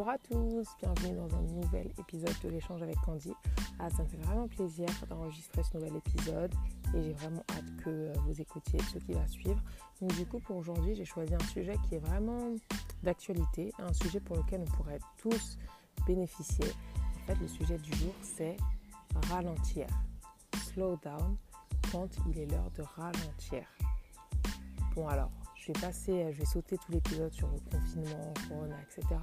Bonjour à tous, bienvenue dans un nouvel épisode de l'échange avec Candy. Ah, ça me fait vraiment plaisir d'enregistrer ce nouvel épisode et j'ai vraiment hâte que euh, vous écoutiez ce qui va suivre. Donc du coup pour aujourd'hui j'ai choisi un sujet qui est vraiment d'actualité, un sujet pour lequel on pourrait tous bénéficier. En fait le sujet du jour c'est ralentir, slow down quand il est l'heure de ralentir. Bon alors je vais passer, je vais sauter tout l'épisode sur le confinement, corona, etc.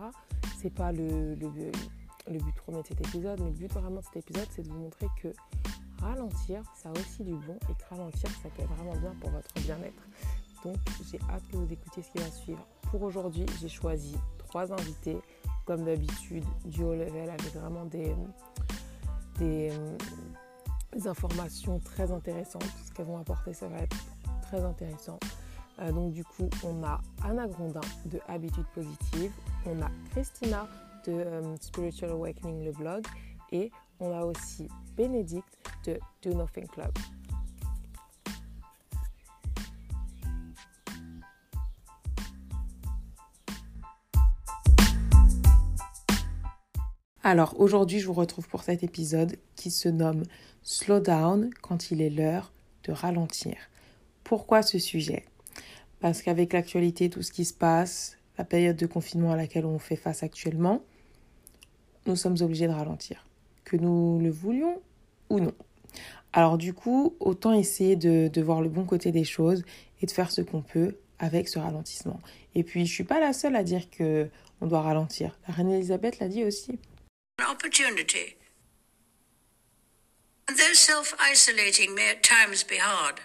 C'est pas le, but premier de cet épisode, mais le but vraiment de cet épisode, c'est de vous montrer que ralentir, ça a aussi du bon et que ralentir, ça peut vraiment bien pour votre bien-être. Donc j'ai hâte que vous écoutiez ce qui va suivre. Pour aujourd'hui, j'ai choisi trois invités, comme d'habitude, du haut level avec vraiment des, des, des informations très intéressantes. Ce qu'elles vont apporter, ça va être très intéressant. Euh, donc du coup, on a Anna Grondin de Habitude Positive, on a Christina de euh, Spiritual Awakening, le blog, et on a aussi Bénédicte de Do Nothing Club. Alors aujourd'hui, je vous retrouve pour cet épisode qui se nomme Slow Down quand il est l'heure de ralentir. Pourquoi ce sujet? Parce qu'avec l'actualité, tout ce qui se passe, la période de confinement à laquelle on fait face actuellement, nous sommes obligés de ralentir, que nous le voulions ou non. Alors du coup, autant essayer de, voir le bon côté des choses et de faire ce qu'on peut avec ce ralentissement. Et puis, je suis pas la seule à dire que on doit ralentir. La reine Elisabeth l'a dit aussi. though self-isolating may at times be hard,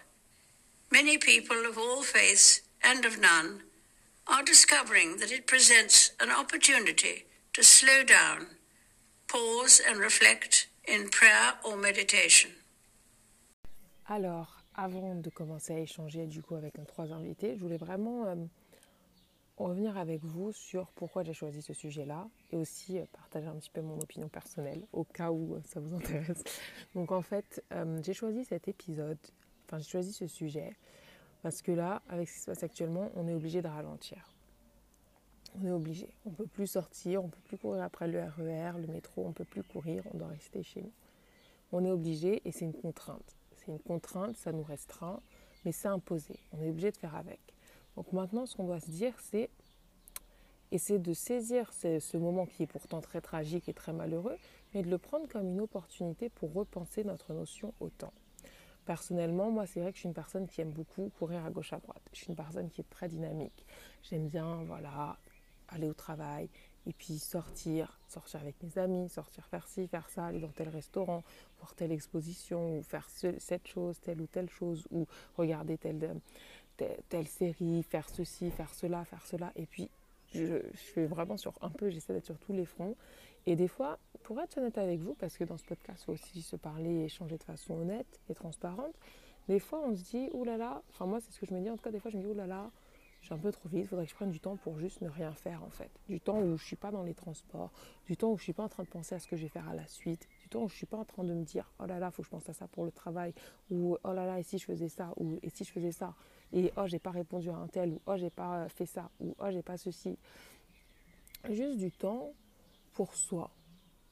many people of all faiths and of none are discovering that it presents an opportunity to slow down, pause and reflect in prayer or meditation. Alors, avant de commencer à échanger du coup avec nos trois invités, je voulais vraiment euh, revenir avec vous sur pourquoi j'ai choisi ce sujet-là et aussi euh, partager un petit peu mon opinion personnelle au cas où euh, ça vous intéresse. Donc en fait, j'ai choisi cet épisode, enfin j'ai choisi ce sujet parce que là, avec ce qui se passe actuellement, on est obligé de ralentir. On est obligé. On ne peut plus sortir, on ne peut plus courir après le RER, le métro, on ne peut plus courir, on doit rester chez nous. On est obligé et c'est une contrainte. C'est une contrainte, ça nous restreint, mais c'est imposé. On est obligé de faire avec. Donc maintenant, ce qu'on doit se dire, c'est essayer de saisir ce, ce, moment qui est pourtant très tragique et très malheureux, mais de le prendre comme une opportunité pour repenser notre notion au temps. Personnellement, moi, c'est vrai que je suis une personne qui aime beaucoup courir à gauche à droite. Je suis une personne qui est très dynamique. J'aime bien, voilà, aller au travail et puis sortir, sortir avec mes amis, sortir faire ci, faire ça, aller dans tel restaurant, voir telle exposition ou faire ce, cette chose, telle ou telle chose ou regarder telle, telle, telle série, faire ceci, faire cela, faire cela. Et puis, je, je suis vraiment sur un peu, j'essaie d'être sur tous les fronts. Et des fois, pour être honnête avec vous, parce que dans ce podcast, il faut aussi se parler et échanger de façon honnête et transparente, des fois on se dit, oulala, là là, enfin moi c'est ce que je me dis, en tout cas des fois je me dis, oulala, là là, suis un peu trop vite, il faudrait que je prenne du temps pour juste ne rien faire en fait. Du temps où je ne suis pas dans les transports, du temps où je ne suis pas en train de penser à ce que je vais faire à la suite, du temps où je ne suis pas en train de me dire, oh là là, il faut que je pense à ça pour le travail, ou oh là là, et si je faisais ça, ou et si je faisais ça, et oh j'ai pas répondu à un tel, ou oh j'ai pas fait ça, ou oh j'ai pas ceci. Juste du temps pour soi,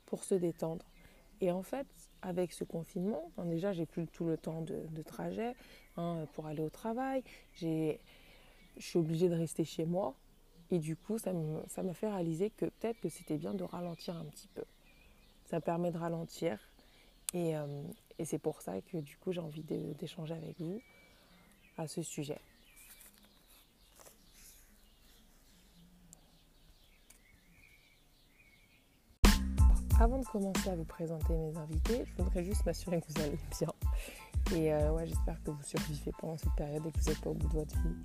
pour se détendre. Et en fait, avec ce confinement, déjà, j'ai plus tout le temps de, de trajet hein, pour aller au travail. Je suis obligée de rester chez moi. Et du coup, ça m'a fait réaliser que peut-être que c'était bien de ralentir un petit peu. Ça permet de ralentir. Et, euh, et c'est pour ça que du coup, j'ai envie d'échanger avec vous à ce sujet. Avant de commencer à vous présenter mes invités, je voudrais juste m'assurer que vous allez bien. Et euh, ouais, j'espère que vous survivez pendant cette période et que vous n'êtes pas au bout de votre vie.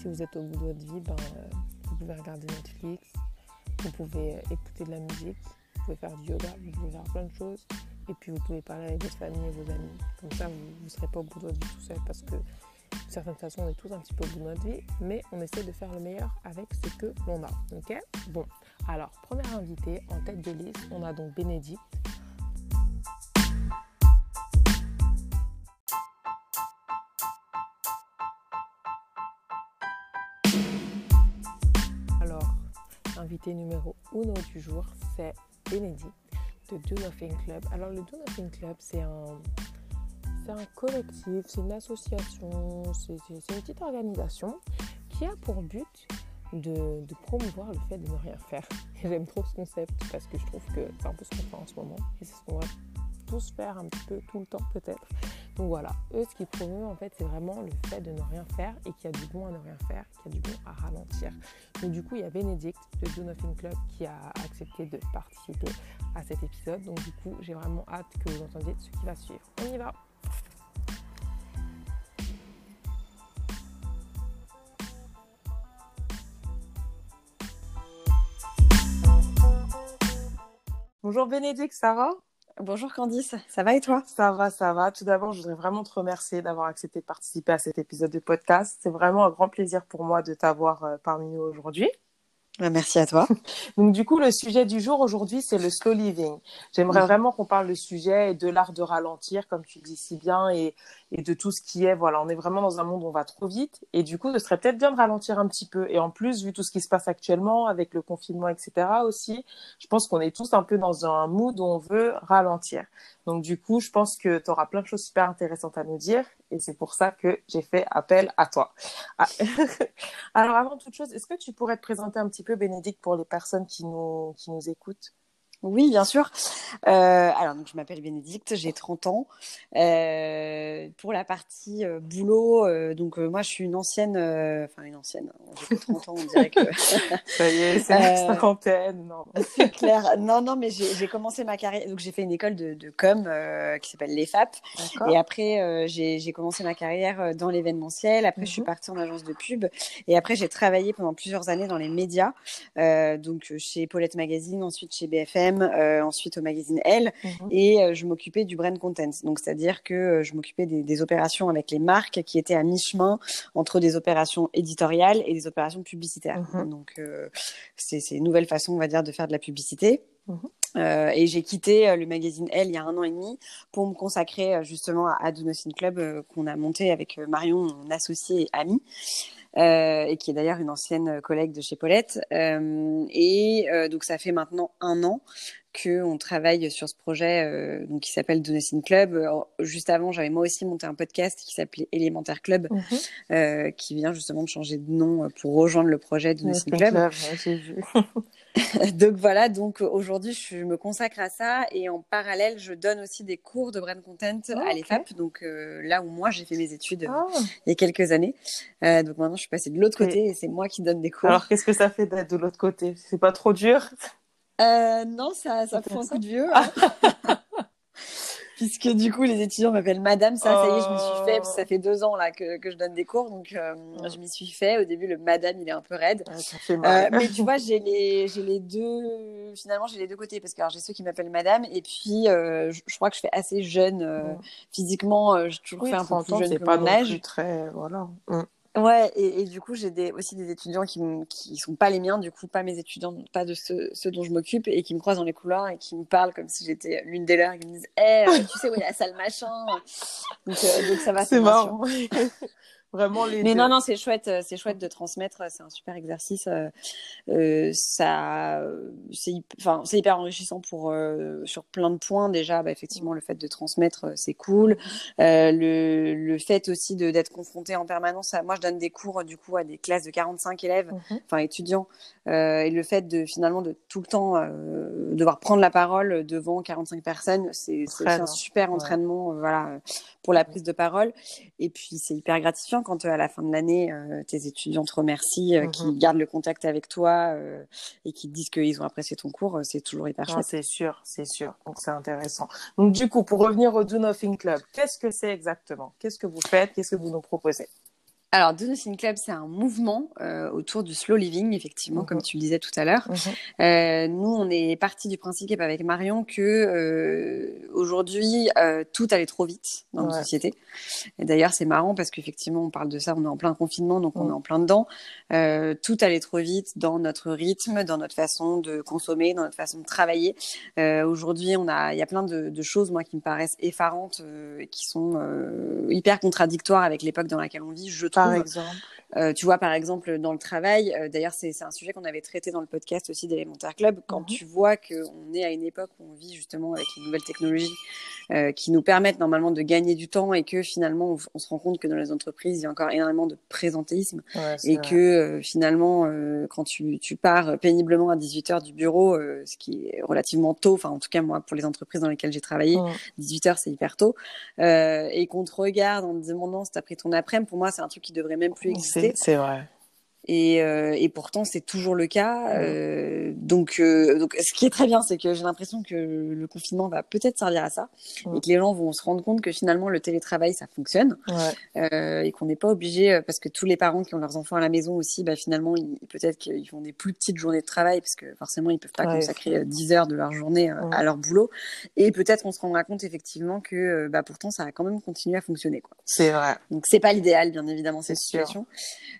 Si vous êtes au bout de votre vie, ben, euh, vous pouvez regarder Netflix, vous pouvez euh, écouter de la musique, vous pouvez faire du yoga, vous pouvez faire plein de choses. Et puis vous pouvez parler avec votre famille et vos amis. Comme ça, vous ne serez pas au bout de votre vie tout seul parce que d'une certaine façon, on est tous un petit peu au bout de notre vie, mais on essaie de faire le meilleur avec ce que l'on a. Ok? Bon, alors, première invitée en tête de liste, on a donc Bénédicte. invité numéro uno du jour, c'est Bénédicte de Do Nothing Club. Alors le Do Nothing Club, c'est un collectif, c'est une association, c'est, une petite organisation qui a pour but de, promouvoir le fait de ne rien faire. j'aime trop ce concept parce que je trouve que c'est un peu ce qu'on fait en ce moment et c'est ce qu'on va tous faire un petit peu tout le temps peut-être. Donc voilà, eux ce qu'ils promeuvent en fait c'est vraiment le fait de ne rien faire et qu'il y a du bon à ne rien faire, qu'il y a du bon à ralentir. Donc du coup il y a Bénédicte de Do Nothing Club qui a accepté de participer à cet épisode. Donc du coup j'ai vraiment hâte que vous entendiez ce qui va suivre. On y va Bonjour Bénédicte, ça va? Bonjour Candice, ça va et toi? Ça va, ça va. Tout d'abord, je voudrais vraiment te remercier d'avoir accepté de participer à cet épisode de podcast. C'est vraiment un grand plaisir pour moi de t'avoir euh, parmi nous aujourd'hui. Bah, merci à toi. Donc du coup, le sujet du jour aujourd'hui, c'est le slow living. J'aimerais vraiment qu'on parle du sujet et de l'art de ralentir, comme tu dis si bien, et, et de tout ce qui est, voilà, on est vraiment dans un monde où on va trop vite, et du coup, ce serait peut-être bien de ralentir un petit peu. Et en plus, vu tout ce qui se passe actuellement avec le confinement, etc. aussi, je pense qu'on est tous un peu dans un mood où on veut ralentir. Donc du coup, je pense que tu auras plein de choses super intéressantes à nous dire et c'est pour ça que j'ai fait appel à toi. Ah. Alors avant toute chose, est-ce que tu pourrais te présenter un petit peu Bénédicte pour les personnes qui nous, qui nous écoutent? Oui, bien sûr. Euh, alors, donc, je m'appelle Bénédicte, j'ai 30 ans. Euh, pour la partie euh, boulot, donc moi, je suis une ancienne, enfin une ancienne, j'ai 30 ans, on dirait que... Ça y est, c'est la cinquantaine. Non. C'est clair. Non, non, mais j'ai commencé ma carrière, donc j'ai fait une école de, de com qui s'appelle l'EFAP. Et après, j'ai commencé ma carrière dans l'événementiel. Après, je suis mhm. partie en agence de pub. Et après, j'ai travaillé pendant plusieurs années dans les médias, donc chez Paulette Magazine, ensuite chez BFM euh, ensuite au magazine Elle, mhm. et euh, je m'occupais du brand content. Donc, c'est-à-dire que euh, je m'occupais des, opérations avec les marques qui étaient à mi-chemin entre des opérations éditoriales et des opérations publicitaires. Mhm. Donc, c'est une nouvelle façon, on va dire, de faire de la publicité. Mhm. et j'ai quitté le magazine Elle il y a un an et demi pour me consacrer justement à Adonosin Club qu'on a monté avec Marion, mon associé et ami. Euh, et qui est d'ailleurs une ancienne collègue de chez Paulette. Euh, et euh, donc ça fait maintenant un an qu'on travaille sur ce projet euh, donc qui s'appelle Donation Club. juste avant, j'avais moi aussi monté un podcast qui s'appelait Élémentaire Club, euh, qui vient justement de changer de nom pour rejoindre le projet Donation Club. Club donc voilà, donc aujourd'hui je me consacre à ça et en parallèle je donne aussi des cours de brand content à ah, l'EFAP, donc euh, là où moi j'ai fait mes études ah. il y a quelques années. Euh, donc maintenant je suis passée de l'autre côté et c'est moi qui donne des cours. Alors qu'est-ce que ça fait d'être de l'autre côté? C'est pas trop dur? Euh, Non, ça, ça fait un coup de vieux. Hein. puisque du coup les étudiants m'appellent madame. Ça ça y est je m'y suis fait parce que ça fait deux ans là que, que je donne des cours. Donc euh, je m'y suis fait. Au début le madame il est un peu raide. Euh, mais tu vois j'ai les j'ai les deux finalement j'ai les deux côtés parce que j'ai ceux qui m'appellent madame et puis euh, je, crois que je fais assez jeune physiquement j'ai toujours fait un peu plus jeune que pas mon âge. très voilà. Mm. Ouais, et, et, du coup, j'ai des, aussi des étudiants qui ne qui sont pas les miens, du coup, pas mes étudiants, pas de ceux, ceux dont je m'occupe, et qui me croisent dans les couloirs et qui me parlent comme si j'étais l'une des leurs, et qui me disent Eh, tu sais où a la salle machin? Donc, euh, donc ça va, c'est marrant. Vraiment les Mais non, non, c'est chouette, euh, c'est chouette de transmettre, c'est un super exercice. Euh, euh ça, c'est, enfin, c'est hyper enrichissant pour euh, sur plein de points. Déjà, bah, effectivement, le fait de transmettre, c'est cool. Euh, le, le fait aussi de d'être confronté en permanence. À, moi, je donne des cours du coup à des classes de 45 élèves, mhm. enfin étudiants, et le fait de finalement de tout le temps devoir prendre la parole devant 45 personnes, c'est, un super entraînement, voilà, pour la prise de parole. Et puis, c'est hyper gratifiant quand euh, à la fin de l'année, euh, tes étudiants te remercient, euh, qui mhm. gardent le contact avec toi et qui disent qu'ils ont apprécié ton cours, c'est toujours hyper chouette. C'est sûr, c'est sûr. Donc c'est intéressant. Donc du coup, pour revenir au Do Nothing Club, qu'est-ce que c'est exactement? Qu'est-ce que vous faites? Qu'est-ce que vous nous proposez? Alors, Do Nothing Club, c'est un mouvement euh, autour du slow living, effectivement, comme mhm. tu le disais tout à l'heure. Mhm. euh, nous, on est parti du principe avec Marion que euh, aujourd'hui, euh, tout allait trop vite dans notre société. Et d'ailleurs, c'est marrant parce qu'effectivement, on parle de ça, on est en plein confinement, donc on est en plein dedans. Euh, tout allait trop vite dans notre rythme, dans notre façon de consommer, dans notre façon de travailler. Euh, aujourd'hui, on a, il y a plein de, de, choses, moi, qui me paraissent effarantes, qui sont hyper contradictoires avec l'époque dans laquelle on vit. Je par exemple Euh, tu vois, par exemple, dans le travail, euh, d'ailleurs, c'est un sujet qu'on avait traité dans le podcast aussi d'Élémentaire Club. Quand mhm. tu vois qu'on est à une époque où on vit justement avec une nouvelle technologie euh, qui nous permettent normalement de gagner du temps et que finalement, on, se rend compte que dans les entreprises, il y a encore énormément de présentéisme et que finalement, quand tu, tu, pars péniblement à 18 heures du bureau, ce qui est relativement tôt, enfin, en tout cas, moi, pour les entreprises dans lesquelles j'ai travaillé, 18 heures, c'est hyper tôt, et qu'on te regarde en te demandant si t'as pris ton après-midi, pour moi, c'est un truc qui devrait même plus exister. C'est vrai. Et, euh, et, pourtant, c'est toujours le cas. Euh, donc, euh, donc, ce qui est très bien, c'est que j'ai l'impression que le confinement va peut-être servir à ça et que les gens vont se rendre compte que finalement, le télétravail, ça fonctionne ouais. et qu'on n'est pas obligé, parce que tous les parents qui ont leurs enfants à la maison aussi, bah, finalement, peut-être qu'ils font des plus petites journées de travail parce que forcément, ils peuvent pas consacrer 10 heures de leur journée à leur boulot. Et peut-être qu'on se rendra compte effectivement que bah, pourtant, ça a quand même continué à fonctionner. C'est vrai. Donc, c'est pas l'idéal, bien évidemment, cette situation.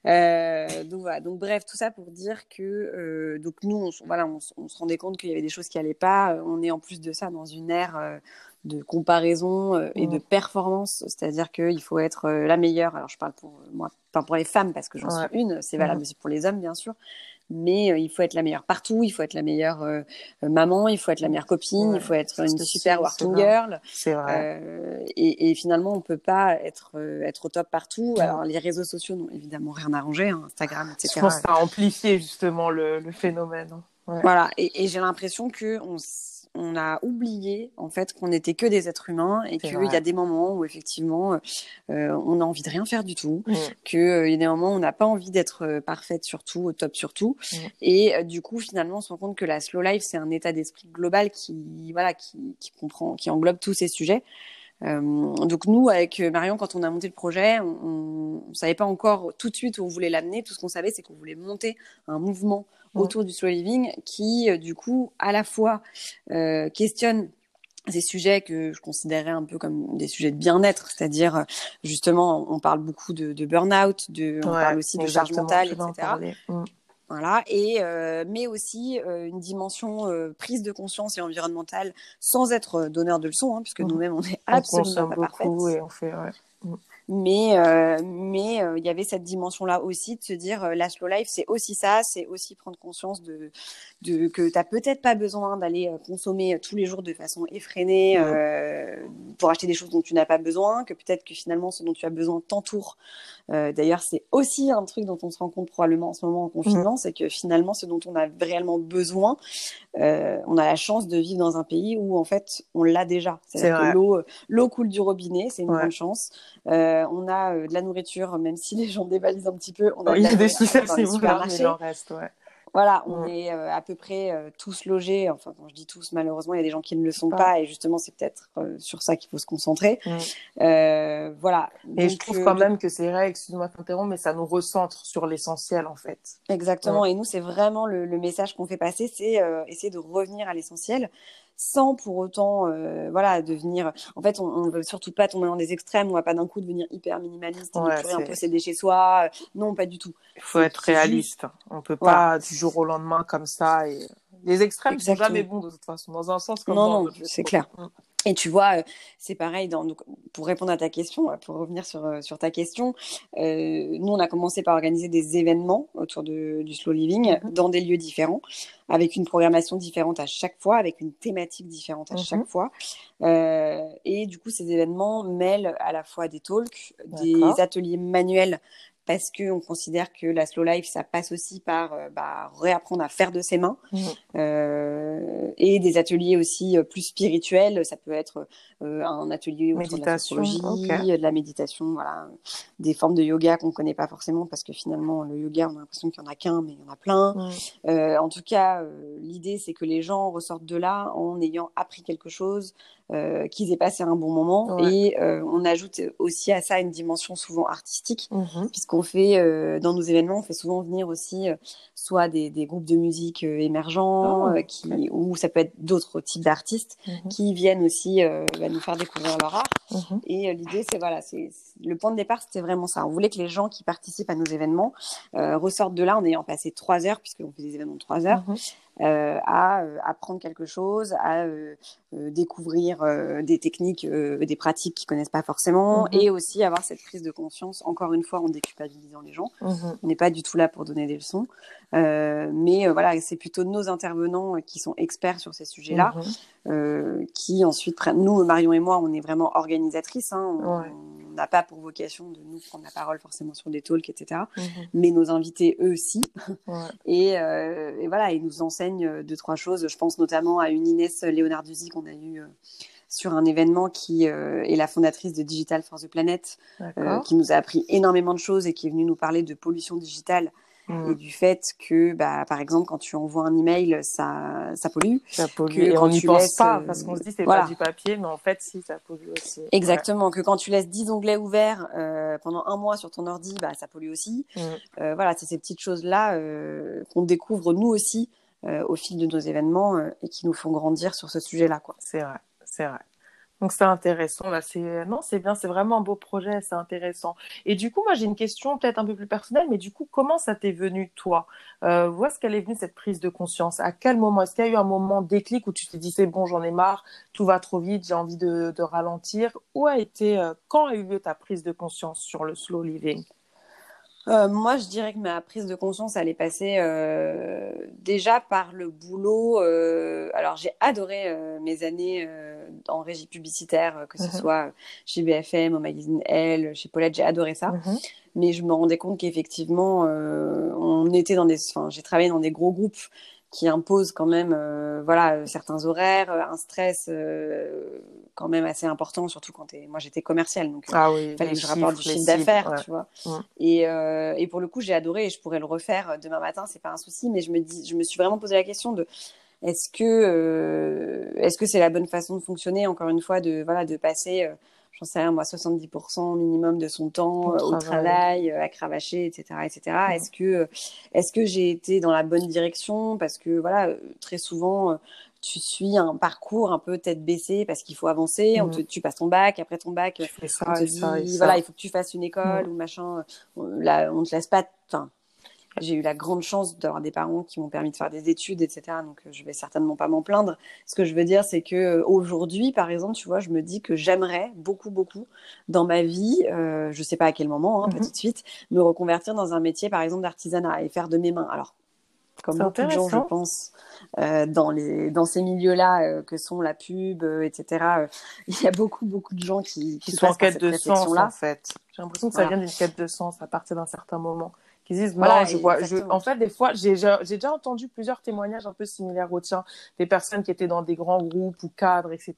donc, donc bref, tout ça pour dire que euh, donc nous, on, voilà, on, se rendait compte qu'il y avait des choses qui allaient pas. Euh, on est en plus de ça dans une ère euh, de comparaison et de performance, c'est-à-dire qu'il faut être la meilleure. Alors je parle pour moi, pas pour les femmes parce que j'en suis une, c'est valable aussi pour les hommes bien sûr, mais euh, il faut être la meilleure partout, il faut être la meilleure euh, maman, il faut être la meilleure copine, il faut être une super working girl. C'est vrai. Euh, et, et, finalement, on peut pas être être au top partout. Alors les réseaux sociaux n'ont évidemment rien arrangé, hein, Instagram, etc. Je pense que ça a amplifié justement le, le phénomène. Hein. Voilà, et, et j'ai l'impression que on on a oublié en fait qu'on n'était que des êtres humains et qu'il y a des moments où effectivement euh, on a envie de rien faire du tout, mm. qu'il euh, y a des moments où on n'a pas envie d'être euh, parfaite surtout, au top surtout, mm. et euh, du coup finalement on se rend compte que la slow life c'est un état d'esprit global qui voilà qui, qui comprend, qui englobe tous ces sujets. Euh, donc nous, avec Marion, quand on a monté le projet, on ne savait pas encore tout de suite où on voulait l'amener. Tout ce qu'on savait, c'est qu'on voulait monter un mouvement autour du slow living qui, euh, du coup, à la fois euh, questionne ces sujets que je considérais un peu comme des sujets de bien-être, c'est-à-dire justement, on parle beaucoup de, de burn-out, de, on parle aussi de charge mentale, etc. Voilà, et euh, mais aussi euh, une dimension euh, prise de conscience et environnementale sans être donneur de leçons, hein, puisque mmh. nous-mêmes on est absolument pas parfaits. Et on fait, ouais. Mmh. Mais euh, mais euh, il y avait cette dimension là aussi de se dire euh, la slow life c'est aussi ça, c'est aussi prendre conscience de de que tu peut-être pas besoin d'aller consommer tous les jours de façon effrénée pour acheter des choses dont tu n'as pas besoin, que peut-être que finalement ce dont tu as besoin t'entoure. D'ailleurs, c'est aussi un truc dont on se rend compte probablement en ce moment en confinement, mmh. c'est que finalement ce dont on a réellement besoin, on a la chance de vivre dans un pays où en fait on l'a déjà. C'est que l'eau coule du robinet, c'est une bonne chance. Euh, on a euh, de la nourriture, même si les gens dévalisent un petit peu. On a il y a des en reste, ouais. Voilà, on est euh, à peu près tous logés. Enfin, quand je dis tous, malheureusement, il y a des gens qui ne le sont pas, et justement, c'est peut-être sur ça qu'il faut se concentrer. voilà. Et je trouve quand même que c'est vrai, excuse-moi de t'interrompre, mais ça nous recentre sur l'essentiel, en fait. Exactement. Et nous, c'est vraiment le, le message qu'on fait passer, c'est essayer de revenir à l'essentiel sans pour autant euh, voilà devenir en fait on, ne veut surtout pas tomber dans des extrêmes on va pas d'un coup devenir hyper minimaliste et ne plus rien posséder chez soi non pas du tout. Il faut être réaliste. On peut pas du jour au lendemain comme ça et les extrêmes ne sont jamais bons de toute façon dans un sens comme dans l'autre c'est clair. Mm. Et tu vois, euh, c'est pareil. Dans, donc, pour répondre à ta question, euh, pour revenir sur, euh, sur ta question, euh, nous on a commencé par organiser des événements autour de, du slow living mhm. dans des lieux différents, avec une programmation différente à chaque fois, avec une thématique différente à mhm. chaque fois. Euh, et du coup, ces événements mêlent à la fois des talks, des ateliers manuels parce qu'on considère que la slow life, ça passe aussi par euh, bah, réapprendre à faire de ses mains mmh. euh, et des ateliers aussi euh, plus spirituels. Ça peut être euh, un atelier autour méditation, de la de la méditation, voilà, des formes de yoga qu'on connaît pas forcément parce que finalement le yoga, on a l'impression qu'il y en a qu'un, mais il y en a plein. Mmh. Euh, en tout cas, l'idée c'est que les gens ressortent de là en ayant appris quelque chose, euh, qu'ils aient passé un bon moment. Et euh, on ajoute aussi à ça une dimension souvent artistique, mhm. puisqu'on fait euh, dans nos événements, on fait souvent venir aussi soit des, des, groupes de musique émergents, oh, qui, ou ça peut être d'autres types d'artistes mhm. qui viennent aussi bah, nous faire découvrir leur art. Mhm. Et l'idée, c'est voilà, c'est le point de départ, c'était vraiment ça. On voulait que les gens qui participent à nos événements ressortent de là en ayant passé trois heures, puisqu'on fait des événements de trois heures. À apprendre quelque chose, à découvrir des techniques, des pratiques qu'ils connaissent pas forcément, mhm. et aussi avoir cette prise de conscience, encore une fois, en déculpabilisant les gens. Mhm. On n'est pas du tout là pour donner des leçons. Mais voilà, c'est plutôt nos intervenants qui sont experts sur ces sujets-là, mhm. qui ensuite prennent. Nous, Marion et moi, on est vraiment organisatrices. Hein, on n'a pas pour vocation de nous prendre la parole forcément sur des talks, etc. Mhm. Mais nos invités, eux, aussi. Euh, et, voilà, ils nous enseignent deux, trois choses. Je pense notamment à une Inès Léonarduzzi qu'on a eue euh, sur un événement qui euh, est la fondatrice de Digital for the Planet, qui nous a appris énormément de choses et qui est venue nous parler de pollution digitale et du fait que, bah, par exemple, quand tu envoies un email, ça, ça pollue. Ça pollue. et on n'y pense pas parce qu'on se dit c'est pas du papier, mais en fait, si, ça pollue aussi. Exactement. Que quand tu laisses 10 onglets ouverts euh, pendant un mois sur ton ordi, bah, ça pollue aussi. Mm. Euh, voilà, c'est ces petites choses-là euh, qu'on découvre nous aussi au fil de nos événements et qui nous font grandir sur ce sujet-là, quoi. C'est vrai, c'est vrai. Donc c'est intéressant là, c'est non, c'est bien, c'est vraiment un beau projet, c'est intéressant. Et du coup, moi j'ai une question peut-être un peu plus personnelle, mais du coup, comment ça t'est venu toi? Euh, Où est-ce qu'elle est venue cette prise de conscience? À quel moment? Est-ce qu'il y a eu un moment déclic où tu t'es dit c'est bon, j'en ai marre, tout va trop vite, j'ai envie de, de, ralentir? Où a été, euh, quand a eu lieu ta prise de conscience sur le slow living? Euh, moi, je dirais que ma prise de conscience, elle est passée euh, déjà par le boulot. Euh, alors, j'ai adoré mes années en régie publicitaire, que ce mhm. soit chez BFM, au magazine Elle, chez Paulette, j'ai adoré ça. Mhm. Mais je me rendais compte qu'effectivement, on était dans des, enfin, j'ai travaillé dans des gros groupes qui imposent quand même, voilà, certains horaires, un stress quand même assez important, surtout quand es... moi j'étais commerciale, donc ah il fallait que je rapporte du chiffre d'affaires, tu vois. Et, euh, et, pour le coup, j'ai adoré et je pourrais le refaire demain matin, c'est pas un souci, mais je me dis, je me suis vraiment posé la question de est-ce que euh, est-ce que c'est la bonne façon de fonctionner, encore une fois, de voilà, de passer euh, j'en sais rien, moi, 70% minimum de son temps au travail, à cravacher, etc., etc. Est-ce que, est-ce que j'ai été dans la bonne direction? Parce que voilà, très souvent, tu suis un parcours un peu tête baissée parce qu'il faut avancer. On mmh. te, tu passes ton bac, après ton bac, on te dit voilà, il faut que tu fasses une école mmh. ou machin. On, là, on te laisse pas. Enfin, j'ai eu la grande chance d'avoir des parents qui m'ont permis de faire des études, etc. Donc, euh, je vais certainement pas m'en plaindre. Ce que je veux dire, c'est que euh, aujourd'hui, par exemple, tu vois, je me dis que j'aimerais beaucoup, beaucoup dans ma vie, euh, je sais pas à quel moment, hein, pas mmh. tout de suite, me reconvertir dans un métier, par exemple, d'artisanat et faire de mes mains. Alors, comme beaucoup de gens, je pense, euh, dans, les, dans ces milieux-là, euh, que sont la pub, euh, etc. il y a beaucoup, beaucoup de gens qui, qui, sont en quête de sens, en fait. J'ai l'impression que ça vient d'une quête de sens à partir d'un certain moment. Qui disent, voilà, je vois, je, en fait, des fois, j'ai déjà entendu plusieurs témoignages un peu similaires au tien, des personnes qui étaient dans des grands groupes ou cadres, etc.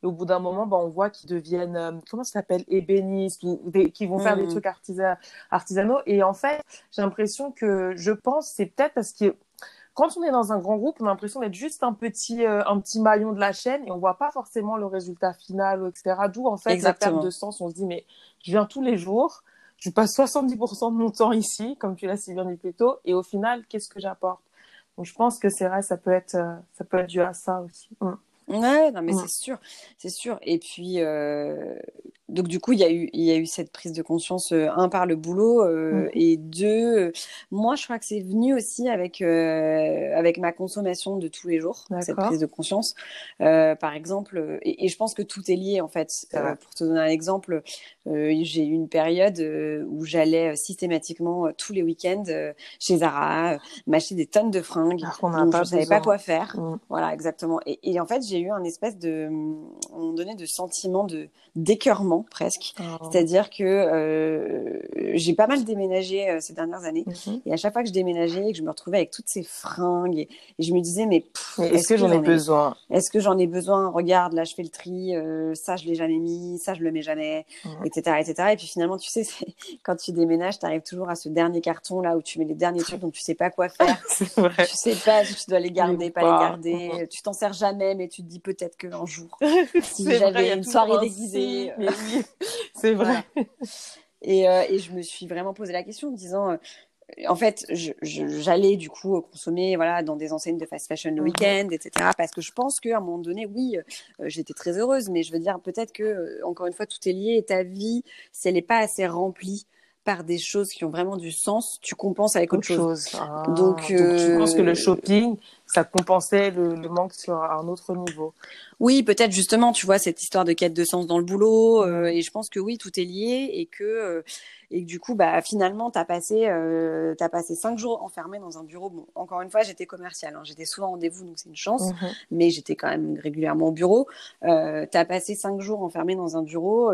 Et au bout d'un moment, ben, on voit qu'ils deviennent, comment ça s'appelle, ébénistes ou des, qui vont faire des mmh. trucs artisanaux. Et en fait, j'ai l'impression que, je pense, c'est peut-être parce que quand on est dans un grand groupe, on a l'impression d'être juste un petit, euh, un petit maillon de la chaîne et on voit pas forcément le résultat final, etc. D'où, en fait, la perte de sens. On se dit, mais je viens tous les jours, je passe 70% de mon temps ici, comme tu l'as si bien dit plus tôt, et au final, qu'est-ce que j'apporte? Donc, je pense que c'est vrai, ça peut être, euh, ça peut être dû à ça aussi. Mm. Ouais, non, mais c'est sûr, c'est sûr. Et puis, euh, donc du coup, il y a eu, il y a eu cette prise de conscience, euh, un par le boulot, euh, mmh. et deux, euh, moi, je crois que c'est venu aussi avec avec ma consommation de tous les jours, cette prise de conscience. par exemple, et, et, je pense que tout est lié en fait. pour te donner un exemple, j'ai eu une période où j'allais systématiquement tous les week-ends chez Zara, m'acheter des tonnes de fringues. Alors je ne savais pas quoi faire. Mmh. Voilà, exactement. Et, et en fait, j'ai eu un espèce de, moment donné, de sentiment de d'écœurement presque. Oh. C'est-à-dire que euh, j'ai pas mal déménagé euh, ces dernières années. Mhm. Et à chaque fois que je déménageais et que je me retrouvais avec toutes ces fringues, et, je me disais, mais est-ce que, j'en ai besoin? Est-ce que j'en ai besoin? Regarde, là, je fais le tri, euh, ça, je l'ai jamais mis, ça, je le mets jamais, etc., etc. Et puis finalement, tu sais, quand tu déménages, tu arrives toujours à ce dernier carton là où tu mets les derniers trucs dont tu sais pas quoi faire. vrai. Tu sais pas si tu dois les garder, pas, les garder. Tu t'en sers jamais, mais tu te dis peut-être qu'un jour, si j'avais une soirée déguisée. Mais oui, c'est vrai. Et, euh, et, je me suis vraiment posé la question en me disant, euh, en fait, j'allais du coup consommer voilà dans des enseignes de fast fashion le mhm. week-end, etc. Parce que je pense qu'à un moment donné, oui, euh, j'étais très heureuse, mais je veux dire peut-être que encore une fois tout est lié et ta vie, si elle n'est pas assez remplie par des choses qui ont vraiment du sens, tu compenses avec autre, chose. Ah, donc, tu penses que le shopping, ça compensait le, manque sur un autre niveau? Oui, peut-être justement, tu vois, cette histoire de quête de sens dans le boulot. Euh, et je pense que oui, tout est lié et que, euh, et que du coup, bah, finalement, tu as, passé, euh, as passé cinq jours enfermé dans un bureau. Bon, encore une fois, j'étais commerciale. Hein, j'étais souvent en rendez-vous, donc c'est une chance. Mhm. Mais j'étais quand même régulièrement au bureau. Euh, tu as passé cinq jours enfermé dans un bureau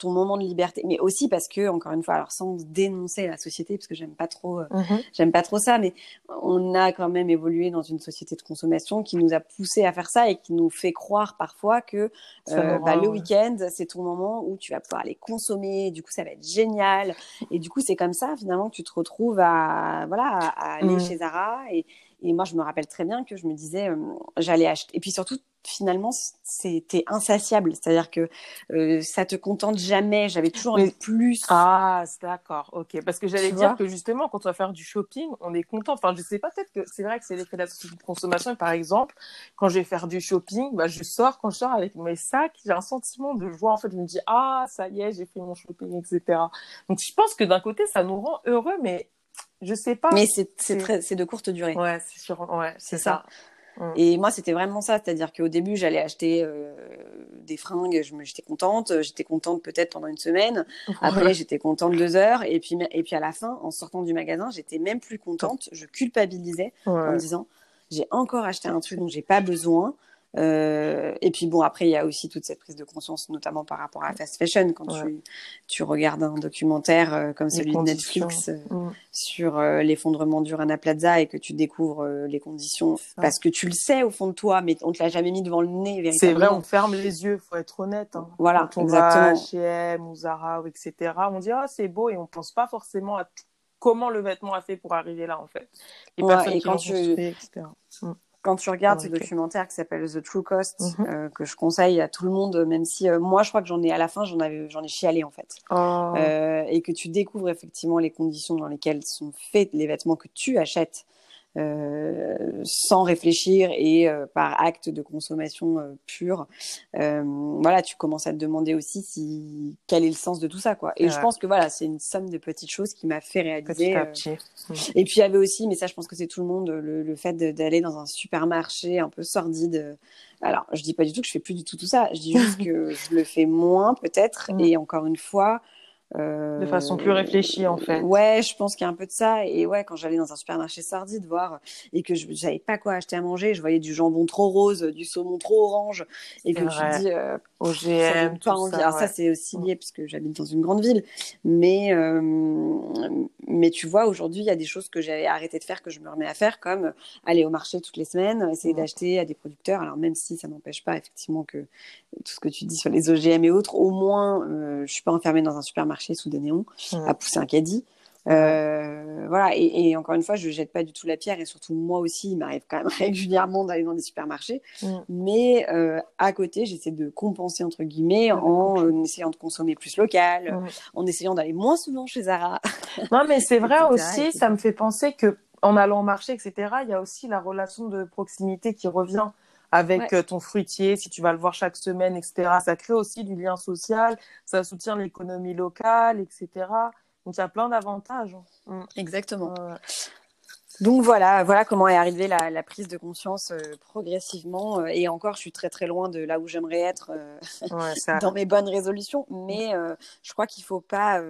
ton moment de liberté, mais aussi parce que encore une fois, alors sans dénoncer la société, parce que j'aime pas trop, euh, mhm. j'aime pas trop ça, mais on a quand même évolué dans une société de consommation qui nous a poussé à faire ça et qui nous fait croire parfois que euh, bah, le week-end c'est ton moment où tu vas pouvoir aller consommer, du coup ça va être génial, et du coup c'est comme ça finalement que tu te retrouves à voilà à, aller mhm. chez Zara et et moi, je me rappelle très bien que je me disais, euh, j'allais acheter. Et puis surtout, finalement, c'était insatiable. C'est-à-dire que euh, ça te contente jamais. J'avais toujours envie de plus. Ah, d'accord. Ok. Parce que j'allais dire que justement, quand on va faire du shopping, on est content. Enfin, je sais pas, peut-être que c'est vrai que c'est l'effet de la consommation. Par exemple, quand je vais faire du shopping, bah, je sors, quand je sors avec mes sacs, j'ai un sentiment de joie. En fait, je me dis, ah, ça y est, j'ai fait mon shopping, etc. Donc, je pense que d'un côté, ça nous rend heureux, mais je sais pas. Mais c'est c'est de courte durée. Ouais, c'est sûr. Ouais, c'est ça. Mm. Et moi, c'était vraiment ça, c'est-à-dire qu'au début, j'allais acheter euh, des fringues, j'étais contente, j'étais contente peut-être pendant une semaine. Après, j'étais contente deux heures, et puis et puis à la fin, en sortant du magasin, j'étais même plus contente. Je culpabilisais en me disant, j'ai encore acheté un truc dont j'ai pas besoin. Euh, et puis bon, après, il y a aussi toute cette prise de conscience, notamment par rapport à la fast fashion, quand tu, tu regardes un documentaire euh, comme celui de Netflix euh, mm. sur l'effondrement du Rana Plaza et que tu découvres les conditions, parce que tu le sais au fond de toi, mais on te l'a jamais mis devant le nez. C'est vrai, on ferme les yeux, faut être honnête. Hein. Voilà, quand on exactement. va H&M ou Zara ou etc., on dit ah c'est beau et on pense pas forcément à comment le vêtement a fait pour arriver là en fait. Les personnes et quand tu... etc quand tu regardes ce documentaire qui s'appelle The True Cost, mhm. euh, que je conseille à tout le monde, même si euh, moi je crois que j'en ai à la fin, j'en avais, j'en ai chialé en fait, oh. euh, et que tu découvres effectivement les conditions dans lesquelles sont faits les vêtements que tu achètes sans réfléchir et euh, par acte de consommation euh, pure, voilà, tu commences à te demander aussi si quel est le sens de tout ça, quoi. Et je pense que voilà, c'est une somme de petites choses qui m'a fait réaliser. Mmh. Et puis il y avait aussi, mais ça, je pense que c'est tout le monde, le, fait d'aller dans un supermarché un peu sordide. Alors, je dis pas du tout que je fais plus du tout tout ça. Je dis juste que je le fais moins, peut-être. Mmh. Et encore une fois, de façon plus réfléchie en fait. Ouais, je pense qu'il y a un peu de ça. Et ouais, quand j'allais dans un supermarché sardide voir et que je savais pas quoi acheter à manger, je voyais du jambon trop rose, du saumon trop orange, et que je dis euh, OGM, ça tout ça. Alors ça c'est aussi lié parce que j'habite dans une grande ville, mais euh, mais tu vois aujourd'hui il y a des choses que j'avais arrêté de faire que je me remets à faire comme aller au marché toutes les semaines, essayer d'acheter à des producteurs. Alors même si ça n'empêche pas effectivement que tout ce que tu dis sur les OGM et autres, au moins euh, je suis pas enfermée dans un supermarché sous des néons à pousser un caddie. Euh, voilà, et, encore une fois, je ne jette pas du tout la pierre, et surtout moi aussi, il m'arrive quand même régulièrement d'aller dans des supermarchés. Mais euh, à côté, j'essaie de compenser, entre guillemets, en, essayant de consommer plus local, en essayant d'aller moins souvent chez Zara. Non, mais c'est vrai aussi, ça me fait penser que en allant au marché, etc., il y a aussi la relation de proximité qui revient avec euh, ton fruitier, si tu vas le voir chaque semaine, etc. Ça crée aussi du lien social, ça soutient l'économie locale, etc. Donc il y a plein d'avantages. Mm. Exactement. Donc voilà, voilà comment est arrivée la, prise de conscience euh, progressivement. Euh, et encore, je suis très très loin de là où j'aimerais être euh, dans mes bonnes résolutions. Mais je crois qu'il faut pas,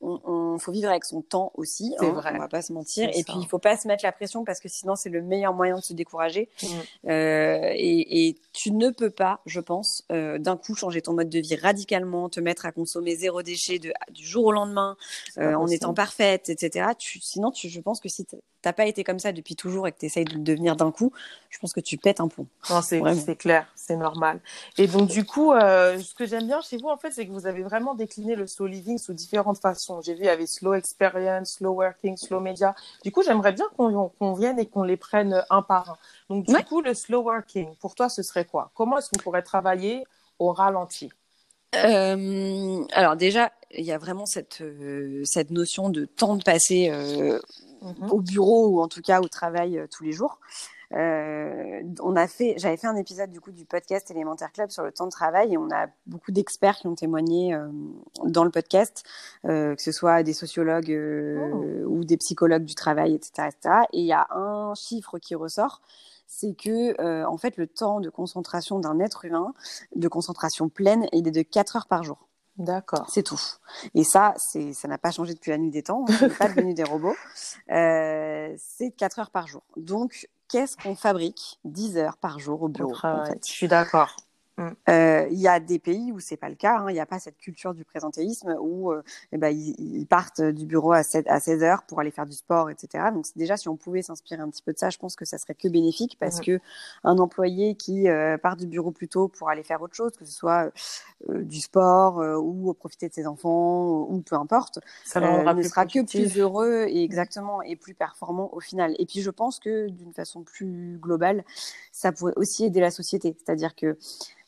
on, faut vivre avec son temps aussi. Hein, vrai. On va pas se mentir. Et puis il faut pas se mettre la pression parce que sinon c'est le meilleur moyen de se décourager. Mm. Et, et, tu ne peux pas, je pense, d'un coup changer ton mode de vie radicalement, te mettre à consommer zéro déchet de, du jour au lendemain, en étant parfaite, etc. Tu, sinon, tu, je pense que si t'as pas été comme ça depuis toujours et que tu essayes de le devenir d'un coup, je pense que tu pètes un pont. c'est clair, c'est normal. Et donc du coup, euh, ce que j'aime bien chez vous en fait, c'est que vous avez vraiment décliné le slow living sous différentes façons. J'ai vu il y avait slow experience, slow working, slow media. Du coup, j'aimerais bien qu'on vienne et qu'on les prenne un par un. Donc du coup, le slow working, pour toi, ce serait quoi? Comment est-ce qu'on pourrait travailler au ralenti? Euh, alors déjà, il y a vraiment cette, euh, cette notion de temps de passer euh, mhm. au bureau ou en tout cas au travail tous les jours. Euh, on a fait, j'avais fait un épisode du coup du podcast Élémentaire Club sur le temps de travail et on a beaucoup d'experts qui ont témoigné euh, dans le podcast, euh, que ce soit des sociologues oh. ou des psychologues du travail, etc., etc. Et il y a un chiffre qui ressort, c'est que en fait le temps de concentration d'un être humain, de concentration pleine, il est de 4 heures par jour. D'accord. C'est tout. Et ça, c'est, ça n'a pas changé depuis la nuit des temps. On n'est pas devenu des robots. Euh, c'est 4 heures par jour. Donc, qu'est-ce qu'on fabrique 10 heures par jour au bureau en fait? Je suis d'accord. Mm. Euh, il y a des pays où c'est pas le cas. Hein. Il n'y a pas cette culture du présentéisme où euh, eh ben, ils, partent du bureau à, 7, à 16 heures pour aller faire du sport, etc. Donc déjà, si on pouvait s'inspirer un petit peu de ça, je pense que ça serait que bénéfique parce mm. que un employé qui euh, part du bureau plus tôt pour aller faire autre chose, que ce soit du sport ou profiter de ses enfants ou peu importe, ça ne sera que plus heureux et exactement et plus performant au final. Et puis je pense que d'une façon plus globale, ça pourrait aussi aider la société. C'est-à-dire que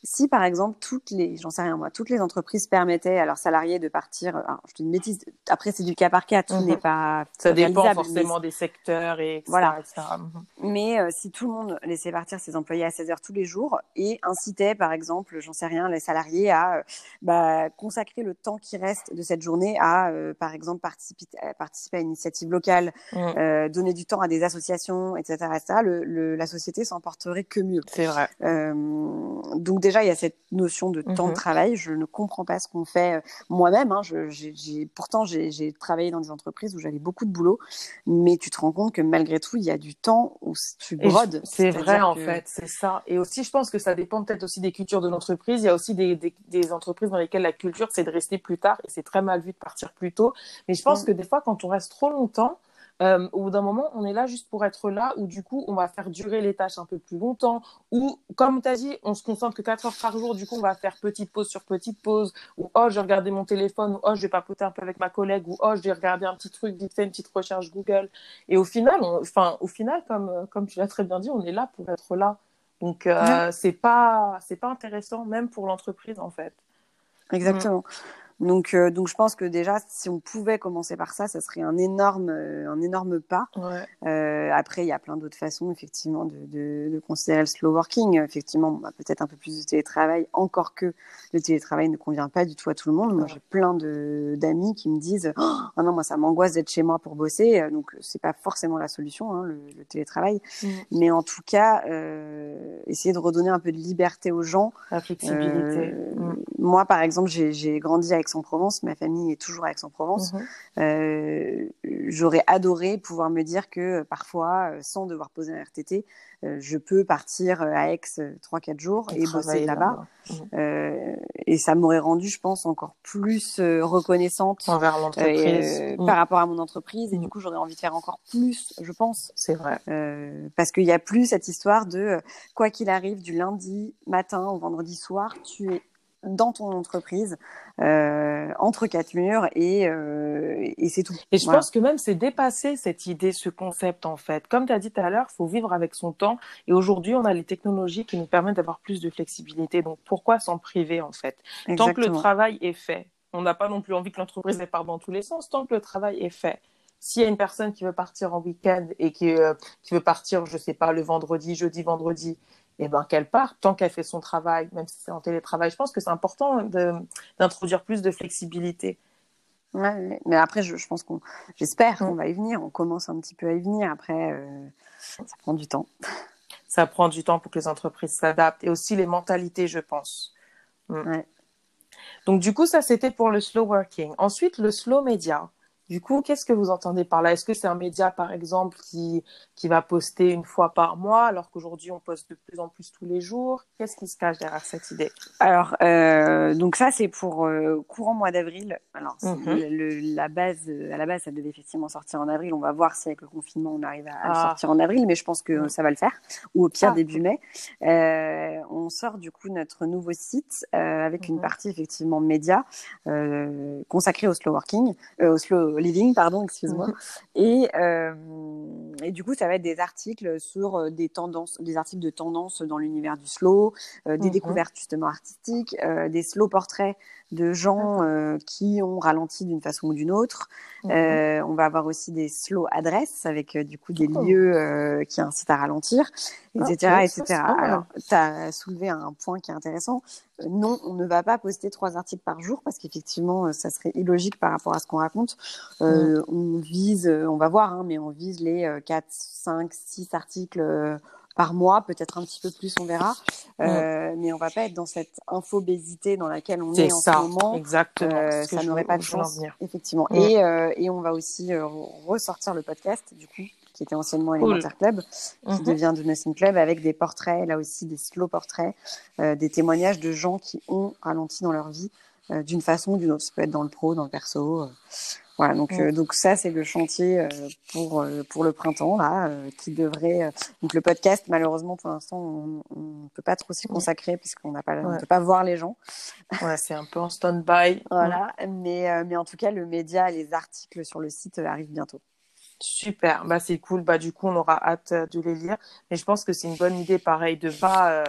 si par exemple toutes les, j'en sais rien moi, toutes les entreprises permettaient à leurs salariés de partir, alors, je te dis une bêtise, après c'est du cas par cas, tout mhm. n'est pas ça dépend forcément des secteurs et etc., voilà. Mhm. Mais euh, si tout le monde laissait partir ses employés à 16 heures tous les jours et incitait par exemple, j'en sais rien, les salariés à euh, bah, consacrer le temps qui reste de cette journée à euh, par exemple participer, participer à une initiative locale, mhm. donner du temps à des associations, etc., etc. Le, la société s'en porterait que mieux. C'est vrai. donc déjà il y a cette notion de temps de mhm. travail. Je ne comprends pas ce qu'on fait euh, moi-même. Hein. pourtant, j'ai travaillé dans des entreprises où j'avais beaucoup de boulot, mais tu te rends compte que malgré tout, il y a du temps où tu brodes. C'est vrai, en fait, c'est ça. Et aussi, je pense que ça dépend peut-être aussi des cultures de l'entreprise. Il y a aussi des, entreprises dans lesquelles la culture, c'est de rester plus tard et c'est très mal vu de partir plus tôt. Mais je pense mm. que des fois, quand on reste trop longtemps, euh, au bout d'un moment, on est là juste pour être là, ou du coup, on va faire durer les tâches un peu plus longtemps, ou comme tu as dit, on se concentre que 4 heures par jour, du coup, on va faire petite pause sur petite pause, ou oh, je vais regarder mon téléphone, ou oh, je vais papoter un peu avec ma collègue, ou oh, je vais regarder un petit truc, vite fait une petite recherche Google. Et au final, enfin, au final, comme, comme tu l'as très bien dit, on est là pour être là. Donc, euh, c'est pas, c'est pas intéressant, même pour l'entreprise, en fait. Exactement. Donc, euh, donc je pense que déjà, si on pouvait commencer par ça, ça serait un énorme, euh, un énorme pas. Euh, après, il y a plein d'autres façons, effectivement, de, de, de, considérer le slow working. Effectivement, bah, peut-être un peu plus de télétravail, encore que le télétravail ne convient pas du tout à tout le monde. Moi, j'ai plein d'amis qui me disent, oh non, moi, ça m'angoisse d'être chez moi pour bosser. Donc, c'est pas forcément la solution, hein, le, le, télétravail. Mmh. Mais en tout cas, essayer de redonner un peu de liberté aux gens. La flexibilité. Mmh. Moi, par exemple, j'ai grandi avec Aix-en-Provence, ma famille est toujours à Aix-en-Provence. Mhm. Euh, j'aurais adoré pouvoir me dire que euh, parfois, euh, sans devoir poser un RTT, je peux partir à Aix 3-4 jours et, bosser là-bas. Mhm. et ça m'aurait rendu, je pense, encore plus reconnaissante envers l'entreprise mhm. par rapport à mon entreprise. Et du coup, j'aurais envie de faire encore plus, je pense. C'est vrai. parce qu'il n'y a plus cette histoire de quoi qu'il arrive, du lundi matin au vendredi soir, tu es dans ton entreprise, euh, entre quatre murs, et, euh, et c'est tout. Et je pense que même c'est dépasser cette idée, ce concept en fait. Comme tu as dit tout à l'heure, il faut vivre avec son temps. Et aujourd'hui, on a les technologies qui nous permettent d'avoir plus de flexibilité. Donc pourquoi s'en priver en fait? Tant que le travail est fait, on n'a pas non plus envie que l'entreprise parte dans tous les sens. Tant que le travail est fait, s'il y a une personne qui veut partir en week-end et qui, euh, qui veut partir, je sais pas, le vendredi, jeudi, vendredi, eh ben, qu'elle parte tant qu'elle fait son travail, même si c'est en télétravail. Je pense que c'est important d'introduire plus de flexibilité. Ouais, mais après, je, pense qu'on, j'espère qu'on va y venir. On commence un petit peu à y venir. Après, euh, ça prend du temps. Ça prend du temps pour que les entreprises s'adaptent et aussi les mentalités, je pense. Mm. Donc, du coup, ça, c'était pour le slow working. Ensuite, le slow media. Du coup, qu'est-ce que vous entendez par là? Est-ce que c'est un média, par exemple, qui, qui va poster une fois par mois, alors qu'aujourd'hui, on poste de plus en plus tous les jours? Qu'est-ce qui se cache derrière cette idée? Alors, euh, donc ça, c'est pour euh, courant mois d'avril. Alors, mhm. la base, à la base, ça devait effectivement sortir en avril. On va voir si avec le confinement, on arrive à, ah. sortir en avril, mais je pense que mhm. ça va le faire. Ou au pire, ah. début mai. Euh, on sort du coup notre nouveau site avec une mhm. partie, effectivement, média consacrée au slow working, au slow living, pardon, excuse-moi. Mhm. Et, et du coup, ça va être des articles sur des tendances, des articles de tendance dans l'univers du slow, des mhm. découvertes justement artistiques, des slow portraits de gens euh, qui ont ralenti d'une façon ou d'une autre. Euh, on va avoir aussi des slow adresses avec euh, du coup des lieux qui incitent à ralentir, etc. Ah, etc. Alors, tu as soulevé un point qui est intéressant. Non, on ne va pas poster trois articles par jour parce qu'effectivement, ça serait illogique par rapport à ce qu'on raconte. On vise, on va voir, hein, mais on vise les 4, 5, 6 articles par mois, peut-être un petit peu plus, on verra. Euh, mais on va pas être dans cette infobésité dans laquelle on est, en ce moment. Exactement. Euh, ça n'aurait pas de chance, effectivement. Et, euh, et on va aussi euh, ressortir le podcast, du coup, qui était anciennement Elementaire Club, qui mhm. devient de Nursing Club, avec des portraits, là aussi des slow portraits, des témoignages de gens qui ont ralenti dans leur vie d'une façon ou d'une autre. Ça peut être dans le pro, dans le perso. Voilà, donc, euh, donc ça, c'est le chantier euh, pour, euh, pour le printemps, là, qui devrait. donc le podcast, malheureusement, pour l'instant, on ne peut pas trop s'y consacrer puisqu'on n'a pas, on peut pas voir les gens. Ouais, c'est un peu en stand-by. voilà, mais, mais en tout cas, le média, les articles sur le site arrivent bientôt. Super, bah c'est cool. Bah du coup, on aura hâte de les lire. Mais je pense que c'est une bonne idée, pareil, de pas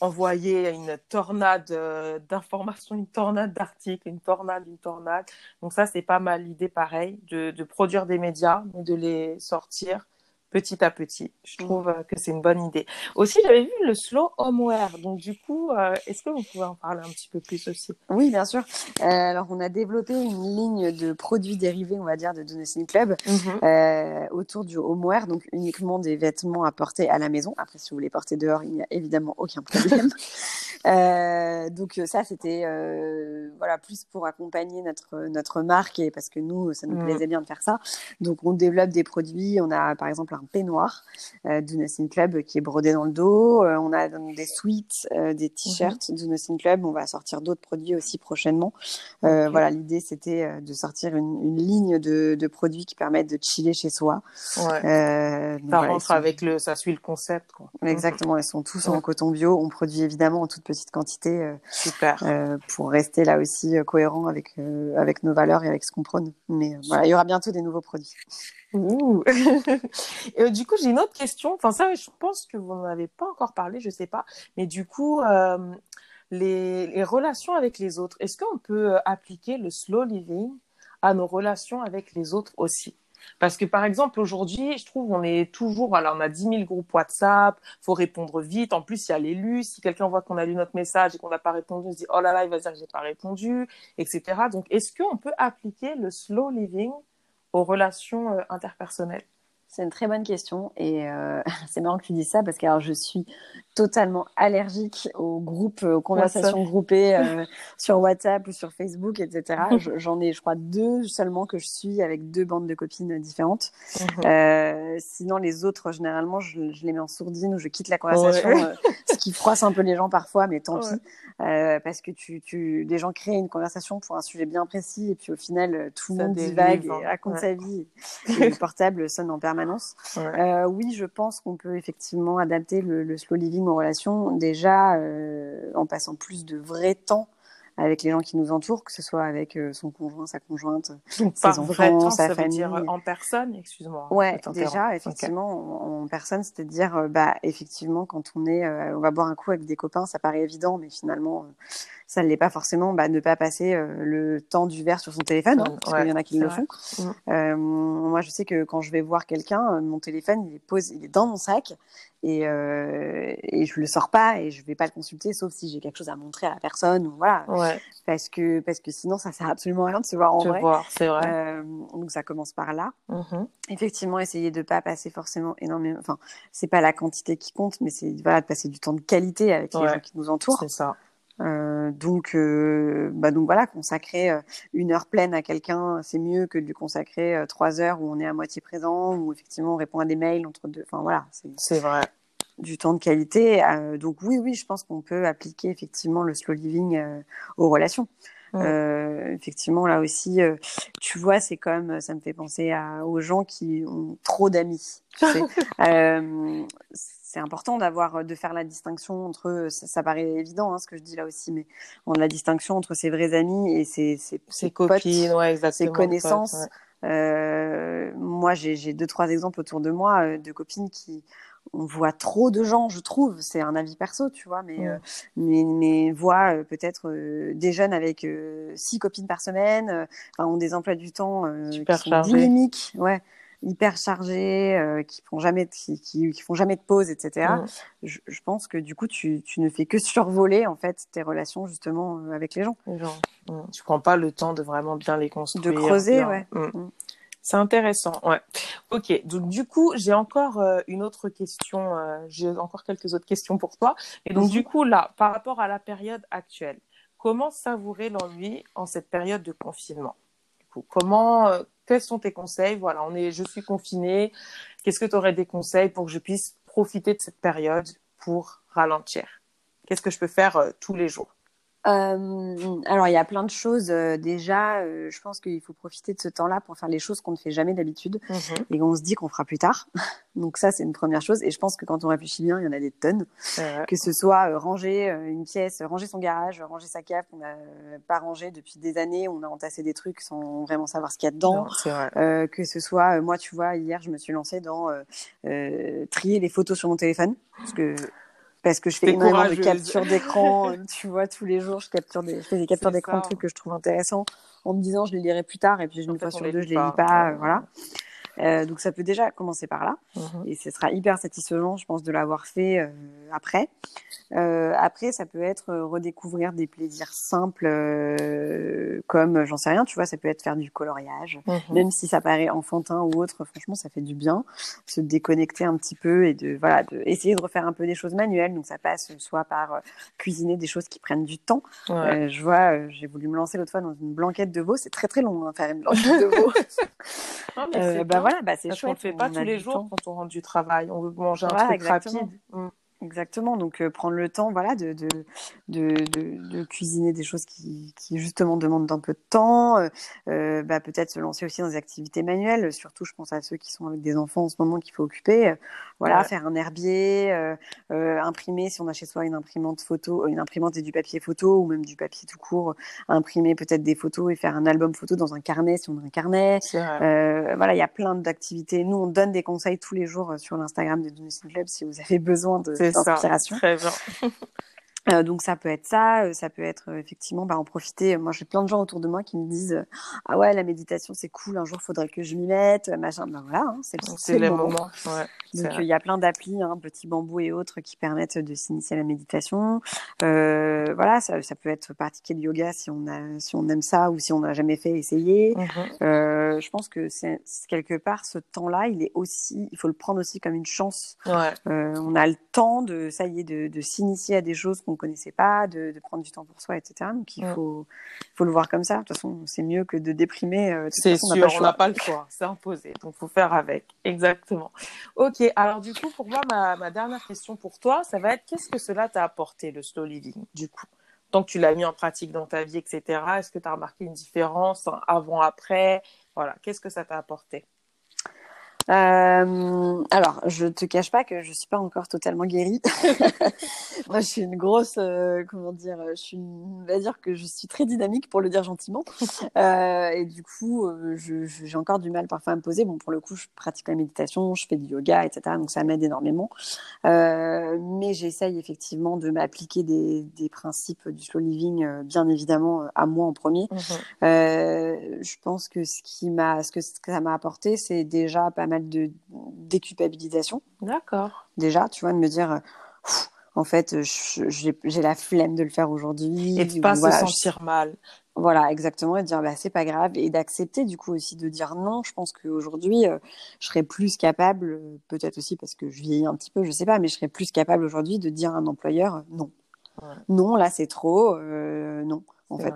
envoyer une tornade euh, d'informations, une tornade d'articles, une tornade, une tornade. Donc ça, c'est pas mal l'idée, pareil, de, produire des médias, mais de les sortir petit à petit. Je mm. trouve euh, que c'est une bonne idée. Aussi, j'avais vu le slow homeware. Donc, du coup, euh, est-ce que vous pouvez en parler un petit peu plus aussi? Oui, bien sûr. Euh, alors, on a développé une ligne de produits dérivés, on va dire, de Donosine Club euh, autour du homeware, donc uniquement des vêtements à porter à la maison. Après, si vous voulez porter dehors, il n'y a évidemment aucun problème. donc, ça, c'était voilà plus pour accompagner notre notre marque et parce que nous, ça nous mm. plaisait bien de faire ça. Donc, on développe des produits. On a, par exemple, un peignoir euh, du Nursing Club qui est brodé dans le dos. Euh, on a des suites, euh, des t-shirts du Nursing Club. On va sortir d'autres produits aussi prochainement. Voilà, l'idée c'était de sortir une, ligne de, produits qui permettent de chiller chez soi. ça rentre avec le, ça suit le concept. Quoi. Exactement, ils sont tous en coton bio. On produit évidemment en toute petite quantité. Super. pour rester là aussi cohérent avec avec nos valeurs et avec ce qu'on prône. Mais voilà, il y aura bientôt des nouveaux produits. Ouh. euh, du coup, j'ai une autre question. Enfin, ça, je pense que vous n'en avez pas encore parlé, je sais pas. Mais du coup, euh, les, les, relations avec les autres, est-ce qu'on peut euh, appliquer le slow living à nos relations avec les autres aussi? Parce que par exemple aujourd'hui, je trouve on est toujours, alors on a 10 000 groupes WhatsApp, faut répondre vite. En plus, il y a l'élu. Si quelqu'un voit qu'on a lu notre message et qu'on n'a pas répondu, on se dit oh là là, il va dire que j'ai pas répondu, etc. Donc, est-ce qu'on peut appliquer le slow living aux relations euh, interpersonnelles. C'est une très bonne question et euh, c'est marrant que tu dises ça parce que alors, je suis totalement allergique aux groupes, aux conversations groupées euh, sur WhatsApp ou sur Facebook, etc. J'en ai, je crois, deux seulement que je suis avec deux bandes de copines différentes. Mhm. euh, sinon, les autres, généralement, je, je, les mets en sourdine ou je quitte la conversation, euh, ce qui froisse un peu les gens parfois, mais tant pis. Parce que tu, tu, des gens créent une conversation pour un sujet bien précis et puis au final, tout le monde divague et raconte sa vie. Et le portable sonne en permanence. oui, je pense qu'on peut effectivement adapter le, le slow living en relation déjà euh, en passant plus de vrai temps avec les gens qui nous entourent, que ce soit avec euh, son conjoint, sa conjointe, ses enfants, sa famille. dire en personne, excuse-moi. Ouais, déjà, effectivement, en, personne, c'est-à-dire, euh, bah, effectivement, quand on est, on va boire un coup avec des copains, ça paraît évident, mais finalement, ça ne l'est pas forcément bah, ne pas passer euh, le temps du verre sur son téléphone, hein, parce qu'il y en a qui le font. Mm. Euh, moi, je sais que quand je vais voir quelqu'un, euh, mon téléphone, il est, posé, il est dans mon sac et, euh, et je le sors pas et je vais pas le consulter, sauf si j'ai quelque chose à montrer à la personne. Ou voilà, parce, que, parce que sinon, ça sert absolument à rien de se voir en vrai. c'est vrai. Euh, donc, ça commence par là. Mm-hmm. Effectivement, essayer de pas passer forcément énormément. Enfin, c'est pas la quantité qui compte, mais c'est voilà, de passer du temps de qualité avec les gens qui nous entourent. C'est ça. Euh, donc, euh, bah donc voilà, consacrer euh, une heure pleine à quelqu'un, c'est mieux que de lui consacrer euh, trois heures où on est à moitié présent, où effectivement on répond à des mails entre deux. Enfin voilà, c'est vrai. Du temps de qualité. donc oui, oui, je pense qu'on peut appliquer effectivement le slow living aux relations. Euh, effectivement, là aussi, tu vois, c'est comme ça me fait penser à, aux gens qui ont trop d'amis. Tu sais. euh, c'est important d'avoir euh, de faire la distinction entre euh, ça, paraît évident hein, ce que je dis là aussi mais on a la distinction entre ses vrais amis et ses ses, ses copines ouais, ses connaissances moi, j'ai deux, trois exemples autour de moi de copines qui on voit trop de gens, je trouve. C'est un avis perso, tu vois, mais, mais, mais voit peut-être des jeunes avec six copines par semaine, enfin, ont des emplois du temps Super qui sont dynamiques. Ouais hyper chargés, euh, qui font jamais de, qui, qui, font jamais de pause, etc. Je, je, pense que du coup, tu, tu, ne fais que survoler en fait tes relations justement euh, avec les gens. Les gens. Tu prends pas le temps de vraiment bien les construire. De creuser, ouais. Mm. C'est intéressant, ouais. Ok, donc du coup, j'ai encore euh, une autre question, j'ai encore quelques autres questions pour toi. Et donc du coup, là, par rapport à la période actuelle, comment savourer l'ennui en cette période de confinement? Du coup, Comment, quels sont tes conseils? Voilà, je suis confinée. Qu'est-ce que tu aurais des conseils pour que je puisse profiter de cette période pour ralentir? Qu'est-ce que je peux faire euh, tous les jours? Euh, alors, il y a plein de choses. Euh, déjà, euh, je pense qu'il faut profiter de ce temps-là pour faire les choses qu'on ne fait jamais d'habitude mhm. et qu'on se dit qu'on fera plus tard. Donc ça, c'est une première chose. Et je pense que quand on réfléchit bien, il y en a des tonnes. Que ce soit ranger une pièce, ranger son garage, ranger sa cave qu'on n'a pas rangé depuis des années, on a entassé des trucs sans vraiment savoir ce qu'il y a dedans. que ce soit, moi, tu vois, hier, je me suis lancée dans trier les photos sur mon téléphone parce que parce que je fais énormément de captures d'écran, tu vois, tous les jours, je capture des, je fais des captures d'écran de trucs que je trouve intéressants, en me disant je les lirai plus tard, et puis une fois sur deux, je les lis pas, voilà. Euh, donc ça peut déjà commencer par là, mmh et ce sera hyper satisfaisant, je pense, de l'avoir fait euh, après. Euh, après, ça peut être redécouvrir des plaisirs simples, comme j'en sais rien, tu vois, ça peut être faire du coloriage, mmh même si ça paraît enfantin ou autre. Franchement, ça fait du bien, se déconnecter un petit peu et de voilà, de essayer de refaire un peu des choses manuelles. Donc ça passe soit par cuisiner des choses qui prennent du temps. je vois, j'ai voulu me lancer l'autre fois dans une blanquette de veau. C'est très très long hein, faire une blanquette de veau. bah voilà, bah c'est chouette. On le fait pas tous les jours quand on rentre du travail. On veut manger un truc rapide. Mmh. Exactement, donc euh, prendre le temps, voilà, de, de, de, de, cuisiner des choses qui, qui, justement demandent un peu de temps, euh, euh, bah, peut-être se lancer aussi dans des activités manuelles, surtout je pense à ceux qui sont avec des enfants en ce moment qu'il faut occuper, voilà, faire un herbier, imprimer si on a chez soi une imprimante photo, une imprimante et du papier photo ou même du papier tout court, imprimer peut-être des photos et faire un album photo dans un carnet si on a un carnet, voilà, il y a plein d'activités. Nous on donne des conseils tous les jours sur l'Instagram de Dunus Club si vous avez besoin de d'inspiration. Très bien. Euh, donc ça peut être ça, euh, ça peut être euh, effectivement bah, en profiter. Moi j'ai plein de gens autour de moi qui me disent ah ouais la méditation c'est cool, un jour faudrait que je m'y mette, machin. Ben voilà, hein, c'est le, le, moment. donc il y a plein d'applis, hein, petits bambous et autres qui permettent de s'initier à la méditation. voilà, ça, ça, peut être pratiquer le yoga si on a, si on aime ça ou si on n'a jamais fait, essayer. Mhm. je pense que c'est quelque part ce temps-là, il est aussi, il faut le prendre aussi comme une chance. on a le temps de ça y est de, de s'initier à des choses qu'on connaissait pas, de, prendre du temps pour soi, etc. Donc il faut, faut le voir comme ça. De toute façon, c'est mieux que de déprimer. Euh, c'est sûr, on n'a pas le choix, c'est imposé. Donc faut faire avec. Exactement. Ok, alors du coup, pour moi, ma, ma dernière question pour toi, ça va être qu'est-ce que cela t'a apporté, le slow living, du coup? Tant que tu l'as mis en pratique dans ta vie, etc., est-ce que tu as remarqué une différence avant-après? Voilà, qu'est-ce que ça t'a apporté? Euh, alors, je te cache pas que je suis pas encore totalement guérie. Moi, je suis une grosse, euh, comment dire, je suis, on va dire que je suis très dynamique pour le dire gentiment. Euh, et du coup, euh, j'ai encore du mal parfois à me poser. Bon, pour le coup, je pratique la méditation, je fais du yoga, etc. Donc ça m'aide énormément. Euh, mais j'essaye effectivement de m'appliquer des, des, principes du slow living, euh, bien évidemment à moi en premier. Mhm. je pense que ce qui m'a, ce que ça m'a apporté, c'est déjà pas mal de déculpabilisation. D'accord. Déjà, tu vois, de me dire, en fait, j'ai la flemme de le faire aujourd'hui. Et de pas se sentir mal. Voilà, exactement, et de dire bah c'est pas grave et d'accepter du coup aussi de dire non. Je pense qu'aujourd'hui, euh, je serais plus capable, euh, peut-être aussi parce que je vieillis un petit peu, je sais pas, mais je serais plus capable aujourd'hui de dire à un employeur euh, non. Non, là c'est trop, non. En fait,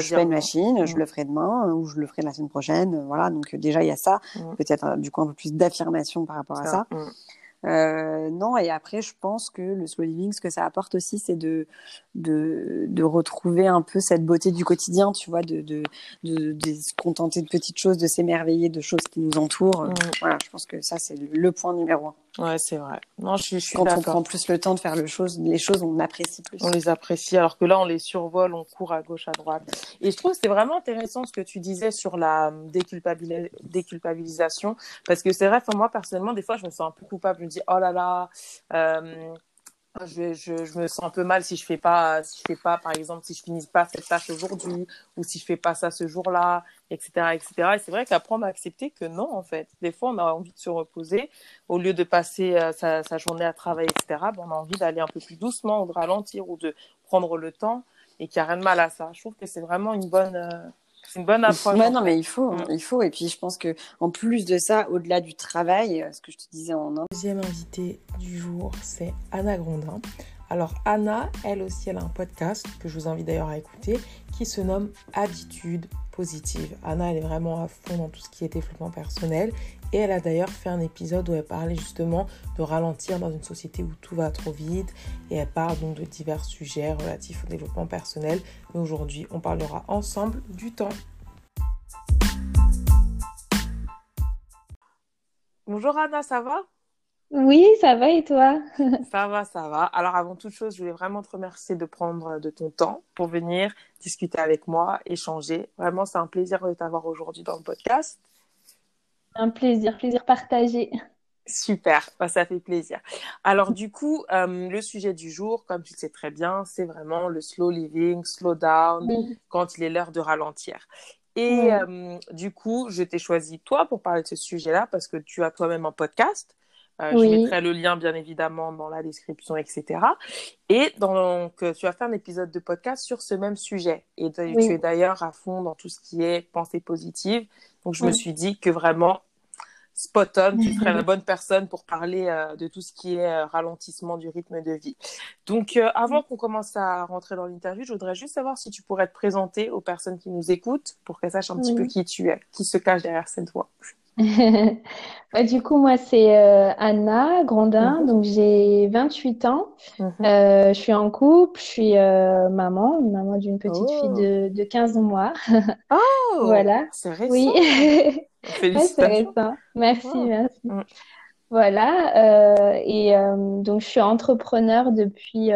je fais une machine, je le ferai demain ou je le ferai la semaine prochaine. Voilà, donc déjà il y a ça, peut-être du coup un peu plus d'affirmation par rapport à ça. Euh, non, et après, je pense que le slow living, ce que ça apporte aussi, c'est de, de, de, retrouver un peu cette beauté du quotidien, tu vois, de, de, de, de se contenter de petites choses, de s'émerveiller de choses qui nous entourent. Voilà, je pense que ça, c'est le point numéro un. Ouais, c'est vrai. Non, je, suis Quand on prend plus le temps de faire le chose, les choses, on apprécie plus. On les apprécie, alors que là, on les survole, on court à gauche, à droite. Et je trouve que c'est vraiment intéressant ce que tu disais sur la déculpabilisation, parce que c'est vrai, moi, personnellement, des fois, je me sens un peu coupable. Je me dis, oh là là, euh, je, je, je, me sens un peu mal si je fais pas, si je fais pas, par exemple, si je finis pas cette tâche aujourd'hui, ou si je fais pas ça ce jour-là, etc., etc. Et c'est vrai qu'apprendre à accepter que non, en fait. Des fois, on a envie de se reposer. Au lieu de passer euh, sa, sa, journée à travailler, etc., ben, on a envie d'aller un peu plus doucement, ou de ralentir, ou de prendre le temps, et qu'il n'y a rien de mal à ça. Je trouve que c'est vraiment une bonne, euh, c'est une bonne approche. non, mais il faut, hein, mm. il faut. Et puis, je pense que en plus de ça, au-delà du travail, euh, ce que je te disais en un. Deuxième invité du jour, c'est Anna Grondin. Alors Anna, elle aussi, elle a un podcast que je vous invite d'ailleurs à écouter, qui se nomme Attitude positive. Anna, elle est vraiment à fond dans tout ce qui est développement personnel. Et elle a d'ailleurs fait un épisode où elle parlait justement de ralentir dans une société où tout va trop vite. Et elle parle donc de divers sujets relatifs au développement personnel. Mais aujourd'hui, on parlera ensemble du temps. Bonjour Anna, ça va? Oui, ça va et toi? Ça va, ça va. Alors avant toute chose, je voulais vraiment te remercier de prendre de ton temps pour venir discuter avec moi, échanger. Vraiment, c'est un plaisir de t'avoir aujourd'hui dans le podcast. Un plaisir, plaisir partagé. Super, bah, ça fait plaisir. Alors du coup, euh, le sujet du jour, comme tu le sais très bien, c'est vraiment le slow living, slow down, quand il est l'heure de ralentir. Et euh, du coup, je t'ai choisi toi pour parler de ce sujet-là parce que tu as toi-même un podcast euh, je mettrai le lien, bien évidemment, dans la description, etc. Et donc, tu as fait un épisode de podcast sur ce même sujet. Et tu es d'ailleurs à fond dans tout ce qui est pensée positive. Donc, je me suis dit que vraiment, spot on, tu serais la bonne personne pour parler euh, de tout ce qui est euh, ralentissement du rythme de vie. Donc, avant qu'on commence à rentrer dans l'interview, je voudrais juste savoir si tu pourrais te présenter aux personnes qui nous écoutent pour qu'elles sachent un petit peu qui tu es, qui se cache derrière cette voix. Bah, du coup, moi, c'est euh, Anna Grandin, mhm. donc j'ai 28 ans. Mhm. Euh, je suis en couple, je suis euh, maman, maman d'une petite fille oh. de, de 15 mois. oh Voilà. C'est récent. Oui. Félicitations. c'est récent. Merci, merci. Mm. Voilà. et donc, je suis entrepreneur depuis,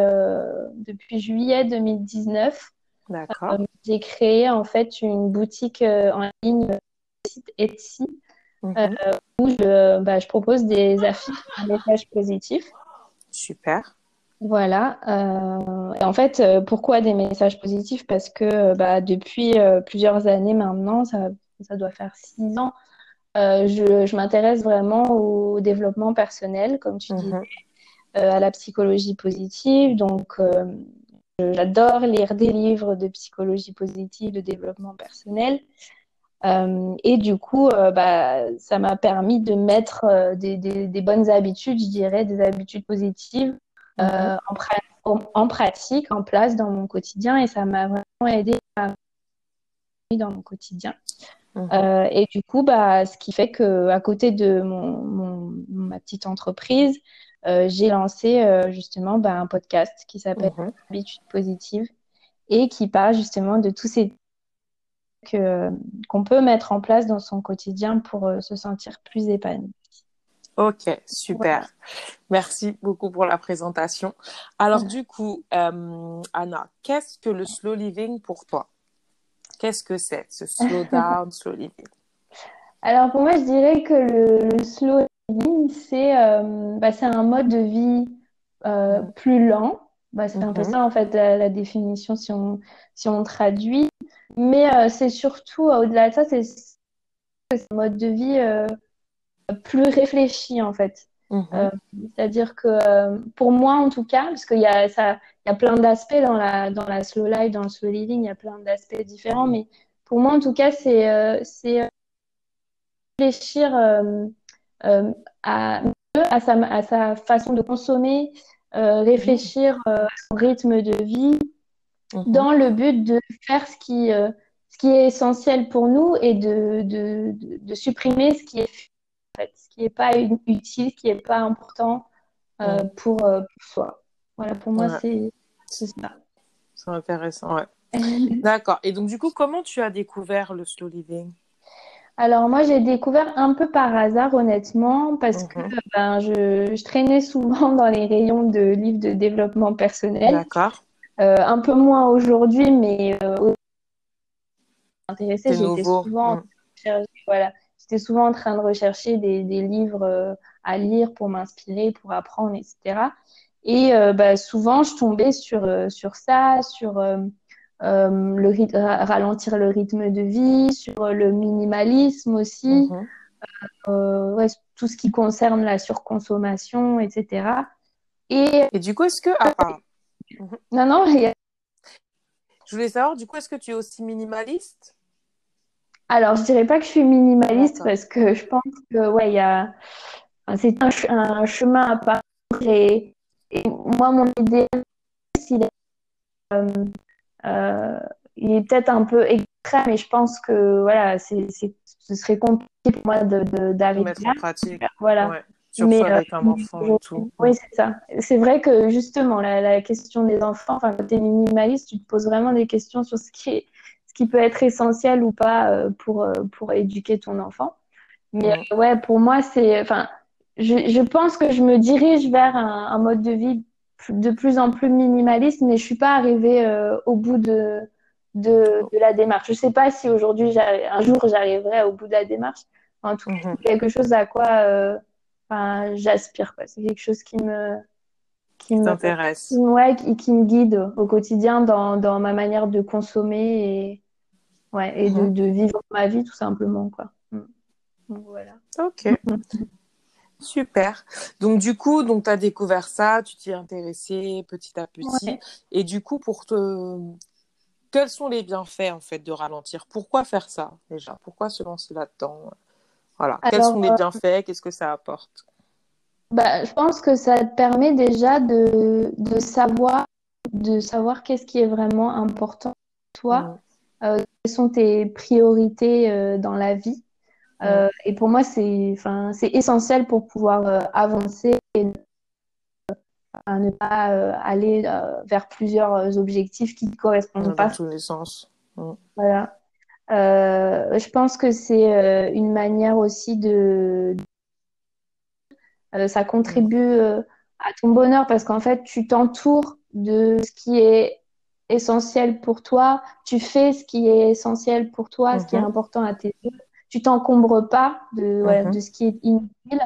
depuis juillet 2019. D'accord. j'ai créé en fait une boutique en ligne site Etsy euh, mhm. où je, bah, je, propose des affiches, des messages positifs. Super. Voilà. Euh, et en fait, euh, pourquoi des messages positifs? Parce que bah, depuis plusieurs années maintenant, ça, ça doit faire six ans, je, je m'intéresse vraiment au développement personnel, comme tu dis, mhm. à la psychologie positive. Donc, j'adore lire des livres de psychologie positive, de développement personnel. Euh, et du coup, euh, bah, ça m'a permis de mettre euh, des, des, bonnes habitudes, je dirais, des habitudes positives mhm. en, en, pratique, en place dans mon quotidien. Et ça m'a vraiment aidé à dans mon quotidien. Mhm. et du coup, bah, ce qui fait que à côté de mon, mon ma petite entreprise, j'ai lancé justement bah, un podcast qui s'appelle mhm. Habitudes positives et qui parle justement de tous ces qu'on peut mettre en place dans son quotidien pour euh, se sentir plus épanoui. Ok, super. Merci beaucoup pour la présentation. Alors du coup, euh, Anna, qu'est-ce que le slow living pour toi? Qu'est-ce que c'est ce slow down, slow living? Alors pour moi, je dirais que le, slow living, c'est euh, bah, un mode de vie plus lent. Bah, c'est un peu mhm. ça en fait la, la, définition si on, si on traduit. Mais euh, c'est surtout, euh, au-delà de ça, c'est un mode de vie euh, plus réfléchi, en fait. Mhm. C'est-à-dire que pour moi, en tout cas, parce qu'il y a, ça, y a plein d'aspects dans la, dans la slow life, dans le slow living, il y a plein d'aspects différents, mais pour moi, en tout cas, c'est c'est réfléchir à, à, sa, à sa façon de consommer, réfléchir à son rythme de vie, Mhm. dans le but de faire ce qui, euh, ce qui est essentiel pour nous et de, de, de, supprimer ce qui est en fait, ce qui n'est pas utile, ce qui n'est pas important euh, pour, euh, pour, soi. Voilà, pour moi, c'est ça. C'est intéressant, ouais. D'accord. Et donc, du coup, comment tu as découvert le slow living? Alors moi, j'ai découvert un peu par hasard, honnêtement, parce que Mhm. ben, je, je traînais souvent dans les rayons de livres de développement personnel. D'accord. Euh, un peu moins aujourd'hui, mais euh, intéressée, j'étais souvent, Mm. voilà, j'étais souvent en train de rechercher des, des livres euh, à lire pour m'inspirer, pour apprendre, etc. Et euh, bah, souvent, je tombais sur, euh, sur ça, sur euh, le ralentir le rythme de vie, sur le minimalisme aussi, ouais, tout ce qui concerne la surconsommation, etc. Et Et du coup, est-ce que... Ah. Non, non, il y a- Je voulais savoir, du coup, est-ce que tu es aussi minimaliste? alors je dirais pas que je suis minimaliste parce que je pense que ouais, il y a, enfin, c'est un, ch- un chemin à parcourir et, et moi, mon idéal, il est, euh, euh, il est peut-être un peu extrême, mais je pense que voilà, c'est, ce serait compliqué pour moi de, de, De d'arriver mettre là. en pratique. Voilà. Ouais. Surtout Mais, avec euh, un enfant et tout. Oui, c'est ça. C'est vrai que justement, la, la question des enfants, enfin, quand tu es minimaliste, tu te poses vraiment des questions sur ce qui est, ce qui peut être essentiel ou pas euh, pour, euh, pour éduquer ton enfant. Mais ouais, pour moi, c'est, enfin, je, je pense que je me dirige vers un, un mode de vie de plus en plus minimaliste, mais je suis pas arrivée euh, au bout de, de, de la démarche. Je sais pas si aujourd'hui, un jour, j'arriverai au bout de la démarche. En tout cas, Mhm. quelque chose à quoi euh, enfin, j'aspire. quoi. C'est quelque chose qui me, qui T'intéresse. qui, ouais, qui, qui me guide au quotidien dans, dans ma manière de consommer et, ouais, et de, Mhm. de vivre ma vie, tout simplement. Quoi. Mm. Donc, voilà. Ok. Super. Donc du coup, donc tu as découvert ça, tu t'y es intéressé petit à petit. Ouais. Et du coup, pour te... Quels sont les bienfaits en fait de ralentir? Pourquoi faire ça déjà? Pourquoi se lancer là-dedans? Voilà. Quels Alors, sont les euh, bienfaits? Qu'est-ce que ça apporte? Bah, je pense que ça te permet déjà de, de savoir, de savoir qu'est-ce qui est vraiment important pour toi, Mhm. euh, quelles sont tes priorités euh, dans la vie? Euh, et pour moi, c'est, enfin, c'est essentiel pour pouvoir avancer et ne, pas aller vers plusieurs objectifs qui ne correspondent Dans pas tous les sens. Voilà. Euh, je pense que c'est euh, une manière aussi de, euh, ça contribue à ton bonheur parce qu'en fait, tu t'entoures de ce qui est essentiel pour toi, tu fais ce qui est essentiel pour toi, ce qui est Mhm. important à tes yeux, tu t'encombres pas de, Mhm. de ce qui est inutile,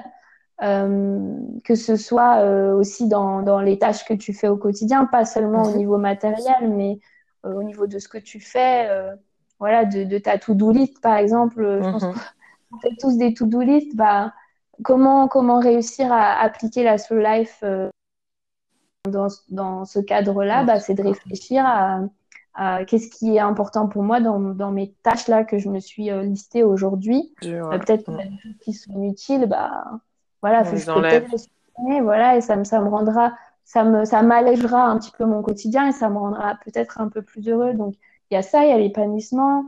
euh, que ce soit euh, aussi dans, dans les tâches que tu fais au quotidien, pas seulement au Mhm. niveau matériel, mais euh, au niveau de ce que tu fais, voilà, de, de ta to-do list par exemple. euh, Je pense Mhm. qu'on fait tous des to-do list, bah, comment, comment réussir à appliquer la slow life euh, dans, dans ce cadre-là, bah, c'est de réfléchir à, à qu'est-ce qui est important pour moi dans, dans mes tâches là que je me suis euh, listée aujourd'hui. Ouais. peut-être a des choses qui sont inutiles, bah, voilà, faut- les je peux enlève. peut-être les supprimer, voilà, et ça me, ça me rendra, ça me, ça m'allégera un petit peu mon quotidien et ça me rendra peut-être un peu plus heureux. Donc, il y a ça, il y a l'épanouissement.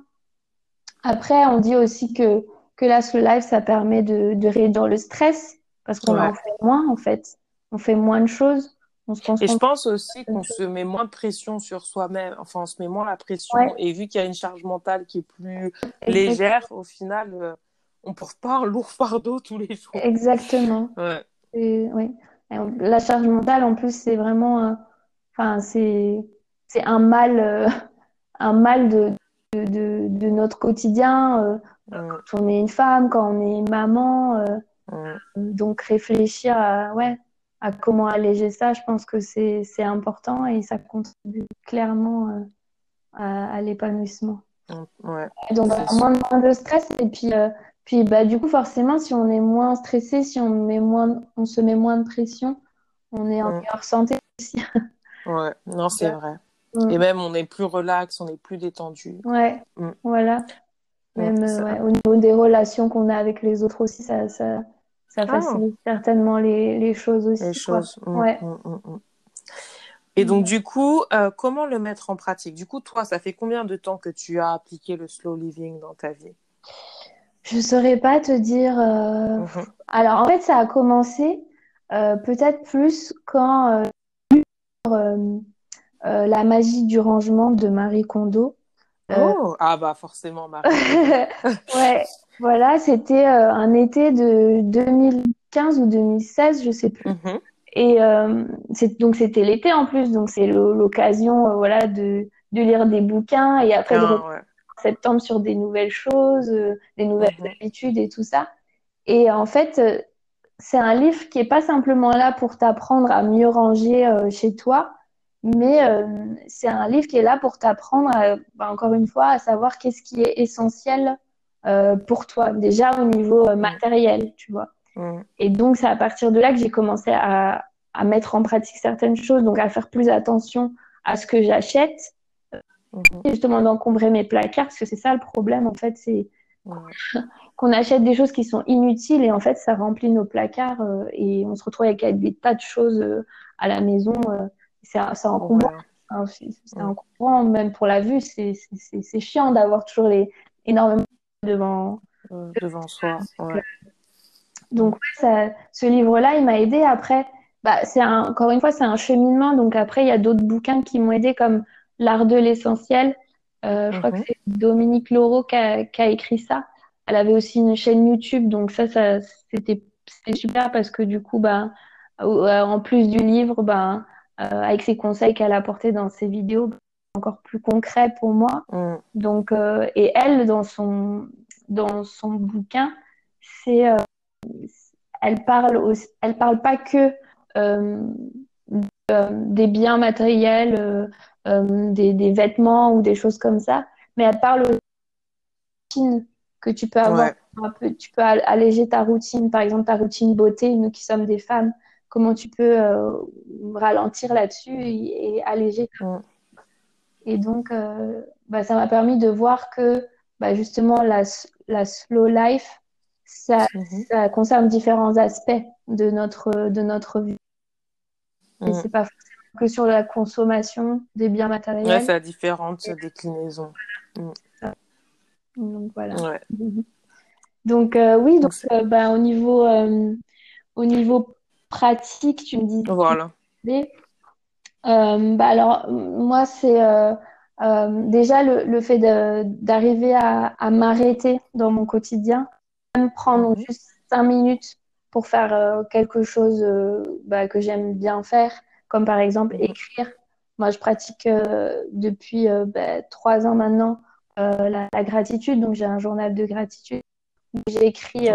Après, on dit aussi que, que la slow life, ça permet de, de réduire le stress parce qu'on Ouais. en fait moins, en fait. On fait moins de choses. On se Et je pense aussi qu'on se met moins de pression sur soi-même, enfin on se met moins la pression, Ouais. et vu qu'il y a une charge mentale qui est plus légère, au final, euh, on porte pas un lourd fardeau tous les jours. Exactement. Ouais. Et, oui. Et on- la charge mentale, en plus, c'est vraiment, un- enfin, c'est, c'est un mal, euh, un mal de, de, de, de notre quotidien. euh, Mm, quand on est une femme, quand on est maman, euh, mm. donc réfléchir à, ouais, à comment alléger ça, je pense que c'est, important et ça contribue clairement euh, à, à l'épanouissement. Mm, Ouais. Donc, moins, moins de stress. Et puis, euh, puis bah, du coup, forcément, si on est moins stressé, si on, met moins, on se met moins de pression, on est en Mm. meilleure santé aussi. Ouais. Non, c'est Ouais. vrai. Mm. Et même, on est plus relax, on est plus détendu. Ouais, Mm. voilà. Mm, Même euh, ouais, au niveau des relations qu'on a avec les autres aussi, ça, ça, ça Ah. facilite certainement les, les choses aussi. les quoi. choses. Mm, Ouais. Et donc, du coup, euh, comment le mettre en pratique? Du coup, toi, ça fait combien de temps que tu as appliqué le slow living dans ta vie? Je saurais pas te dire. euh, Mhm. Alors, en fait, ça a commencé euh, peut-être plus quand euh, euh, euh, La magie du rangement de Marie Kondo. oh, ah bah forcément, Marie. ouais, voilà, c'était un été de 2015 ou 2016, je sais plus. Mm-hmm. Et donc c'était l'été en plus, donc c'est l'occasion voilà de, de lire des bouquins et après de ah, en septembre sur des nouvelles choses, des nouvelles mm-hmm. habitudes et tout ça. Et en fait, c'est un livre qui est pas simplement là pour t'apprendre à mieux ranger euh, chez toi, mais euh, c'est un livre qui est là pour t'apprendre, bah, encore une fois, à savoir qu'est-ce qui est essentiel euh, pour toi, déjà au niveau matériel, tu vois. Et donc, c'est à partir de là que j'ai commencé à, à, mettre en pratique certaines choses, donc à faire plus attention à ce que j'achète, mm-hmm. justement d'encombrer mes placards, parce que c'est ça le problème, en fait, c'est qu'on achète des choses qui sont inutiles et en fait ça remplit nos placards euh, et on se retrouve avec, des tas de choses euh, à la maison. Euh, c'est encombrant. Hein, c'est encombrant même pour la vue. C'est chiant d'avoir toujours les énormément devant devant soi. Donc ça, ce livre-là, il m'a aidé. Après, bah, c'est encore une fois, c'est un cheminement. Donc après, il y a d'autres bouquins qui m'ont aidé comme L'art de l'essentiel euh, je crois que mhm. c'est Dominique Laureau qui a, qui a, écrit ça. Elle avait aussi une chaîne YouTube, donc ça, ça c'était super parce que du coup, bah, en plus du livre, bah, euh, avec ses conseils qu'elle a apportés dans ses vidéos, encore plus concret pour moi. Mm. Donc, euh, et elle, dans son, dans son bouquin, c'est, euh, elle parle aussi, elle parle pas que euh, des biens matériels euh, des, des, vêtements ou des choses comme ça. Mais elle parle aussi que tu peux avoir. Un peu, tu peux alléger ta routine, par exemple ta routine beauté, nous qui sommes des femmes, comment tu peux euh, ralentir là-dessus et, alléger. Et donc, euh, bah, ça m'a permis de voir que bah, justement la, la slow life, ça, mm-hmm. ça, concerne différents aspects de notre, de notre vie. Et mm. c'est pas que sur la consommation des biens matériels. Ouais, ça a différentes déclinaisons. Mm. Donc voilà. Mhm. Donc euh, oui, donc, euh, bah, au niveau euh, au niveau pratique, tu me dis. Voilà. bah alors moi c'est déjà le, le fait d'arriver à, à m'arrêter dans mon quotidien, me prendre mhm. juste cinq minutes pour faire quelque chose bah, que j'aime bien faire comme par exemple mhm. écrire. Moi, je pratique euh, depuis euh, bah, trois ans maintenant euh, la, gratitude, donc j'ai un journal de gratitude. J'écris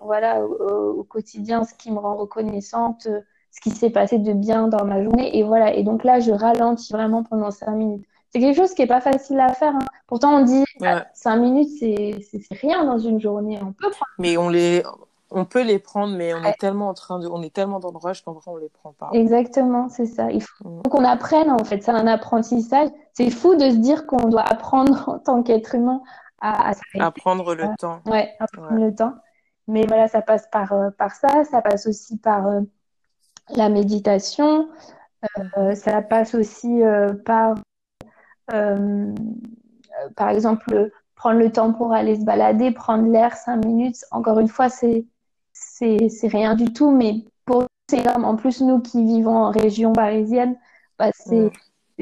voilà, au, quotidien ce qui me rend reconnaissante, ce qui s'est passé de bien dans ma journée. Et voilà, et donc là, je ralentis vraiment pendant cinq minutes. C'est quelque chose qui n'est pas facile à faire. Hein. Pourtant, on dit cinq minutes, c'est rien dans une journée. On peut Mais on les, on peut les prendre, mais on est tellement en train de, on est tellement dans le rush qu'en vrai on les prend pas. Exactement, c'est ça. Il faut mm. qu'on apprenne en fait. C'est un apprentissage. C'est fou de se dire qu'on doit apprendre en tant qu'être humain à, à prendre le temps. Ouais, prendre le temps. Mais voilà, ça passe par euh, par ça. Ça passe aussi par euh, la méditation. Euh, ça passe aussi par par exemple prendre le temps pour aller se balader, prendre l'air cinq minutes. Encore une fois, c'est c'est rien du tout, mais pour c'est comme en plus nous qui vivons en région parisienne, bah, c'est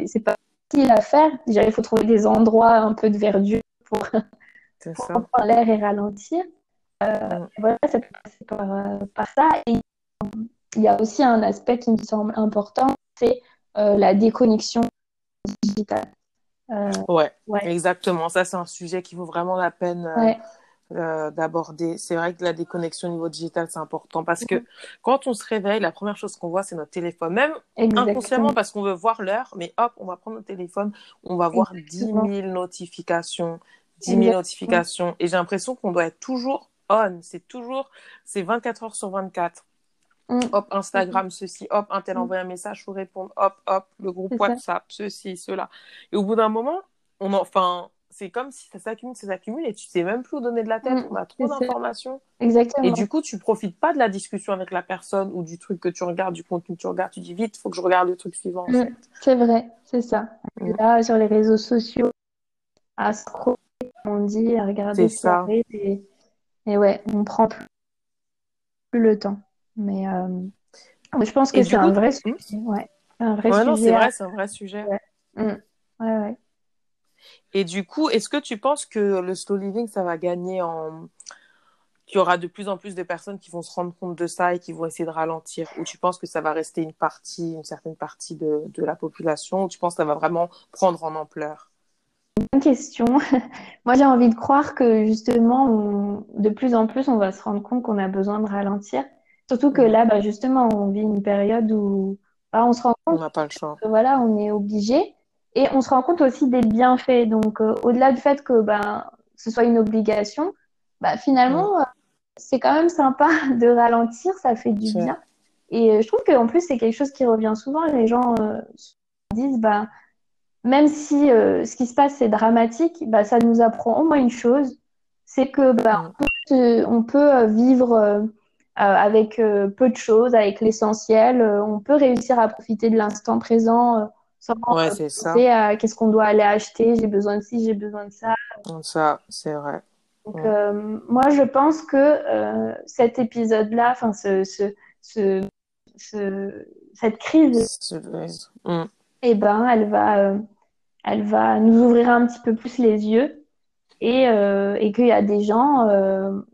c'est pas facile à faire. Déjà, il faut trouver des endroits un peu de verdure pour, prendre l'air et ralentir. Euh, voilà, ça peut passer par, euh, par, ça. Et il y a aussi un aspect qui me semble important, c'est euh, la déconnexion digitale. Ouais, ouais, exactement. Ça, c'est un sujet qui vaut vraiment la peine d'aborder. C'est vrai que la déconnexion au niveau digital, c'est important parce que quand on se réveille, la première chose qu'on voit, c'est notre téléphone. Même inconsciemment parce qu'on veut voir l'heure, mais hop, on va prendre notre téléphone, on va voir 10 000 notifications, 10 000 notifications. Et j'ai l'impression qu'on doit être toujours on. C'est toujours, c'est 24 heures sur 24. Mm. Hop, Instagram, ceci, hop, un tel mm. envoie un message, faut répondre, hop, hop, le groupe WhatsApp, ceci, cela. Et au bout d'un moment, on enfin, c'est comme si ça s'accumule, ça s'accumule et tu sais même plus où donner de la tête. Mm, on a trop d'informations. Exactement. Et du coup, tu profites pas de la discussion avec la personne ou du truc que tu regardes, du contenu que tu regardes. Tu dis vite, faut que je regarde le truc suivant. C'est vrai, c'est ça. Là, sur les réseaux sociaux, à scroller, on dit, à regarder ça. Et, et ouais, on prend plus, le temps. Mais euh, je pense que c'est un vrai sujet. Ouais, un vrai ouais, non, c'est vrai, c'est un vrai sujet. ouais, ouais. Et du coup, est-ce que tu penses que le slow living, ça va gagner en... Qu'il y aura de plus en plus de personnes qui vont se rendre compte de ça et qui vont essayer de ralentir? Ou tu penses que ça va rester une partie, une certaine partie de, de la population? Ou tu penses que ça va vraiment prendre en ampleur? Bonne question. Moi, j'ai envie de croire que justement, de plus en plus, on va se rendre compte qu'on a besoin de ralentir. Surtout que là, bah, justement, on vit une période où bah, on se rend compte on n'a pas le choix. Que, voilà, on est obligé. Et on se rend compte aussi des bienfaits. Donc, euh, au-delà du fait que bah, ce soit une obligation, bah, finalement, euh, c'est quand même sympa de ralentir, ça fait du bien. Et euh, je trouve qu'en plus, c'est quelque chose qui revient souvent. Les gens disent, bah, même si ce qui se passe, c'est dramatique, bah, ça nous apprend au moins une chose, c'est que bah, on peut, vivre avec peu de choses, avec l'essentiel. on peut réussir à profiter de l'instant présent sans ouais, ça. à qu'est-ce qu'on doit aller acheter, j'ai besoin de ci, j'ai besoin de ça. Ça, c'est vrai. Donc, euh, moi, je pense que euh, cet épisode-là, enfin, ce, ce, ce, ce, cette crise, mm. Eh ben, elle va, euh, elle va nous ouvrir un petit peu plus les yeux et, et qu'il y a des gens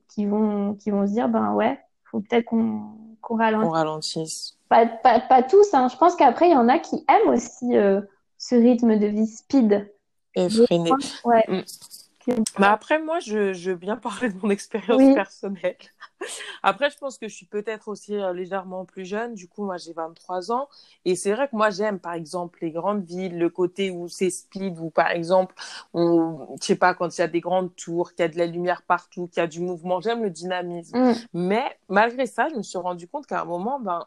qui, vont, qui vont se dire, ben ouais, faut peut-être qu'on ralentisse. ralentisse. Pas, pas, pas tous, hein. je pense qu'après, il y en a qui aiment aussi ce rythme de vie speed. Effréné. Ouais. Mm. Mais après, moi, je, je veux bien parler de mon expérience personnelle. Après, je pense que je suis peut-être aussi euh, légèrement plus jeune. Du coup, moi, j'ai 23 ans. Et c'est vrai que moi, j'aime, par exemple, les grandes villes, le côté où c'est speed, où, par exemple, on, je sais pas, quand il y a des grandes tours, qu'il y a de la lumière partout, qu'il y a du mouvement. J'aime le dynamisme. Mm. Mais malgré ça, je me suis rendu compte qu'à un moment, ben,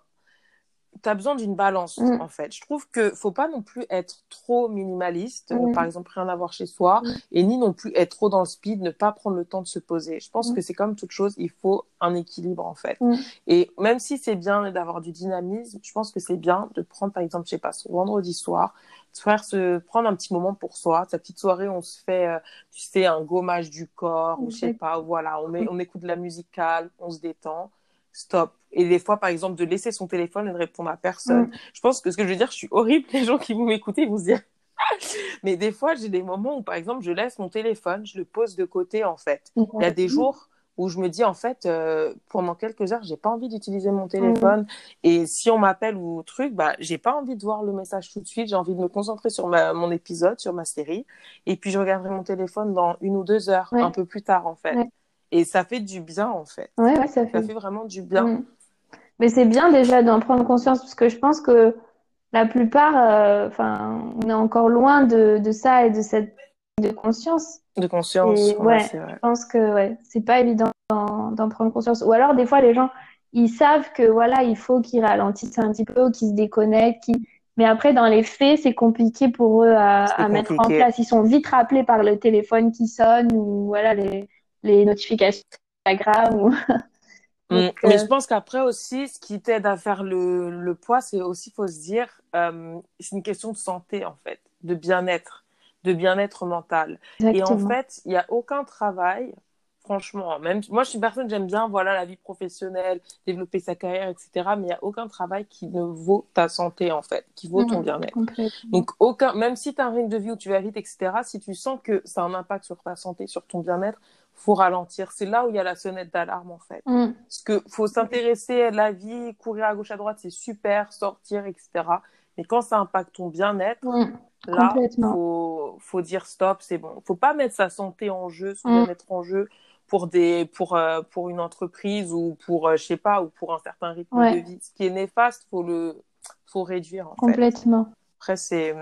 tu as besoin d'une balance, Mm. en fait. Je trouve que faut pas non plus être trop minimaliste, Mm. euh, par exemple, rien avoir chez soi, Mm. et ni non plus être trop dans le speed, ne pas prendre le temps de se poser. Je pense Mm. que c'est comme toute chose, il faut un équilibre, en fait. Mm. Et même si c'est bien d'avoir du dynamisme, je pense que c'est bien de prendre, par exemple, je sais pas, ce vendredi soir, de faire se prendre un petit moment pour soi, sa petite soirée, on se fait, euh, tu sais, un gommage du corps, ou je sais pas, voilà, on, met, on écoute de la musique calme, on se détend stop. Et des fois, par exemple, de laisser son téléphone et de répondre à personne. Mm. Je pense que ce que je veux dire, je suis horrible. Les gens qui vont m'écouter, ils vont se dire. Mais des fois, j'ai des moments où, par exemple, je laisse mon téléphone, je le pose de côté, en fait. Il y a des jours où je me dis, en fait, euh, pendant quelques heures, j'ai pas envie d'utiliser mon téléphone. Et si on m'appelle ou truc, bah, j'ai pas envie de voir le message tout de suite. J'ai envie de me concentrer sur ma, mon épisode, sur ma série. Et puis, je regarderai mon téléphone dans une ou deux heures, Ouais. un peu plus tard, en fait. Ouais. Et ça fait du bien, en fait. Ouais, ouais, ça Ça fait. fait vraiment du bien. Mm. Mais c'est bien déjà d'en prendre conscience parce que je pense que la plupart, euh, enfin, on est encore loin de, de ça et de cette de conscience. De conscience, Et ouais, ouais, vrai. Je pense que ouais, c'est pas évident d'en prendre conscience. Ou alors des fois les gens, ils savent que voilà, il faut qu'ils ralentissent un petit peu, ou qu'ils se déconnectent, qu'ils- mais après dans les faits, c'est compliqué pour eux à, mettre en place. Ils sont vite rappelés par le téléphone qui sonne ou voilà les, les notifications Instagram ou Mm. Donc, Mais euh, je pense qu'après aussi, ce qui t'aide à faire le, le poids, c'est aussi, faut se dire, euh, c'est une question de santé, en fait, de bien-être, de bien-être mental. Et en fait, il n'y a aucun travail, franchement, même, moi, je suis une personne, j'aime bien, voilà, la vie professionnelle, développer sa carrière, etc. Mais il n'y a aucun travail qui ne vaut ta santé, en fait, qui vaut ton bien-être. Donc, aucun, même si tu as un rythme de vie où tu vas vite, etc., si tu sens que ça a un impact sur ta santé, sur ton bien-être, faut ralentir. C'est là où il y a la sonnette d'alarme, en fait. Mm. Parce que faut s'intéresser à la vie, courir à gauche à droite, c'est super, sortir, etc. Mais quand ça impacte ton bien-être, Mm. là, faut, faut dire stop, c'est bon. Faut pas mettre sa santé en jeu, son Mm. bien-être en jeu pour des, pour, euh, pour une entreprise ou pour, euh, je sais pas, ou pour un certain rythme Ouais. de vie. Ce qui est néfaste, faut le, faut réduire, en fait. Complètement. Après, c'est.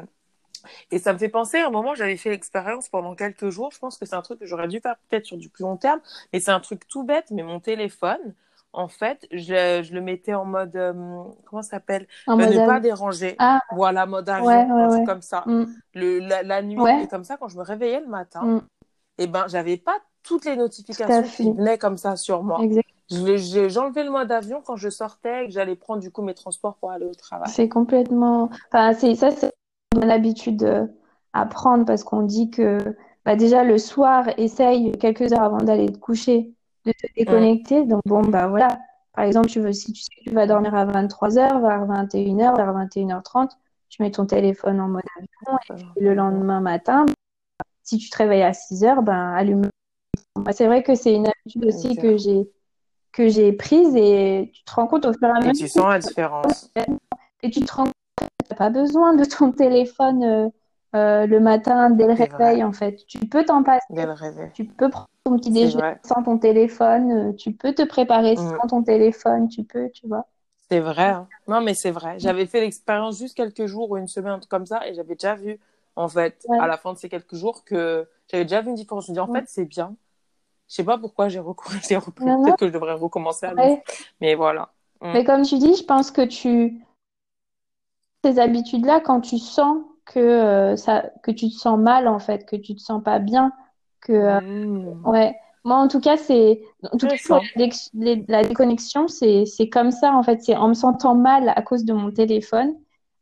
Et ça me fait penser, à un moment, j'avais fait l'expérience pendant quelques jours. Je pense que c'est un truc que j'aurais dû faire peut-être sur du plus long terme. Mais c'est un truc tout bête. Mais mon téléphone, en fait, je, je le mettais en mode. euh, comment ça s'appelle? En mode Ne pas déranger. Ah, Voilà, mode avion, Ouais, ouais, un truc ouais. comme ça. mm. Le, la, la nuit, et comme ça, quand je me réveillais le matin, Mm. et ben, j'avais pas toutes les notifications qui venaient comme ça sur moi. J'enlevais le mode avion quand je sortais et que j'allais prendre du coup mes transports pour aller au travail. C'est complètement. Enfin, c'est ça, c'est bonne habitude euh, à prendre parce qu'on dit que bah, déjà le soir, essaye quelques heures avant d'aller te coucher de te déconnecter. Donc, bon, bah voilà. Par exemple, tu veux, si tu sais que tu vas dormir à 23h, vers 21h, vers 21h30, tu mets ton téléphone en mode avion et le lendemain matin, si tu te réveilles à 6 heures, ben, allume. C'est vrai que c'est une habitude aussi que j'ai que j'ai prise et tu te rends compte au fur et à mesure. Et tu sens la différence. Et tu te rends compte n'as pas besoin de ton téléphone euh, euh, le matin dès le réveil, en fait. Tu peux t'en passer. Dès le réveil. Tu peux prendre ton petit déjeuner sans ton téléphone. Euh, tu peux te préparer mm. sans ton téléphone. Tu peux, tu vois. C'est vrai. Hein. Non, mais c'est vrai. J'avais fait l'expérience juste quelques jours ou une semaine, comme ça, et j'avais déjà vu, en fait, à la fin de ces quelques jours, que j'avais déjà vu une différence. Je me dis, en fait, c'est bien. Je sais pas pourquoi j'ai recommencé. Peut-être que je devrais recommencer à Mais voilà. Mm. Mais comme tu dis, je pense que tu. Ces habitudes-là, quand tu sens que, euh, ça... que tu te sens mal, en fait, que tu te sens pas bien, que. Euh, mm. Ouais. Moi, en tout cas, c'est. En tout cas, la, déconnexion, c'est comme ça, en fait. C'est en me sentant mal à cause de mon téléphone.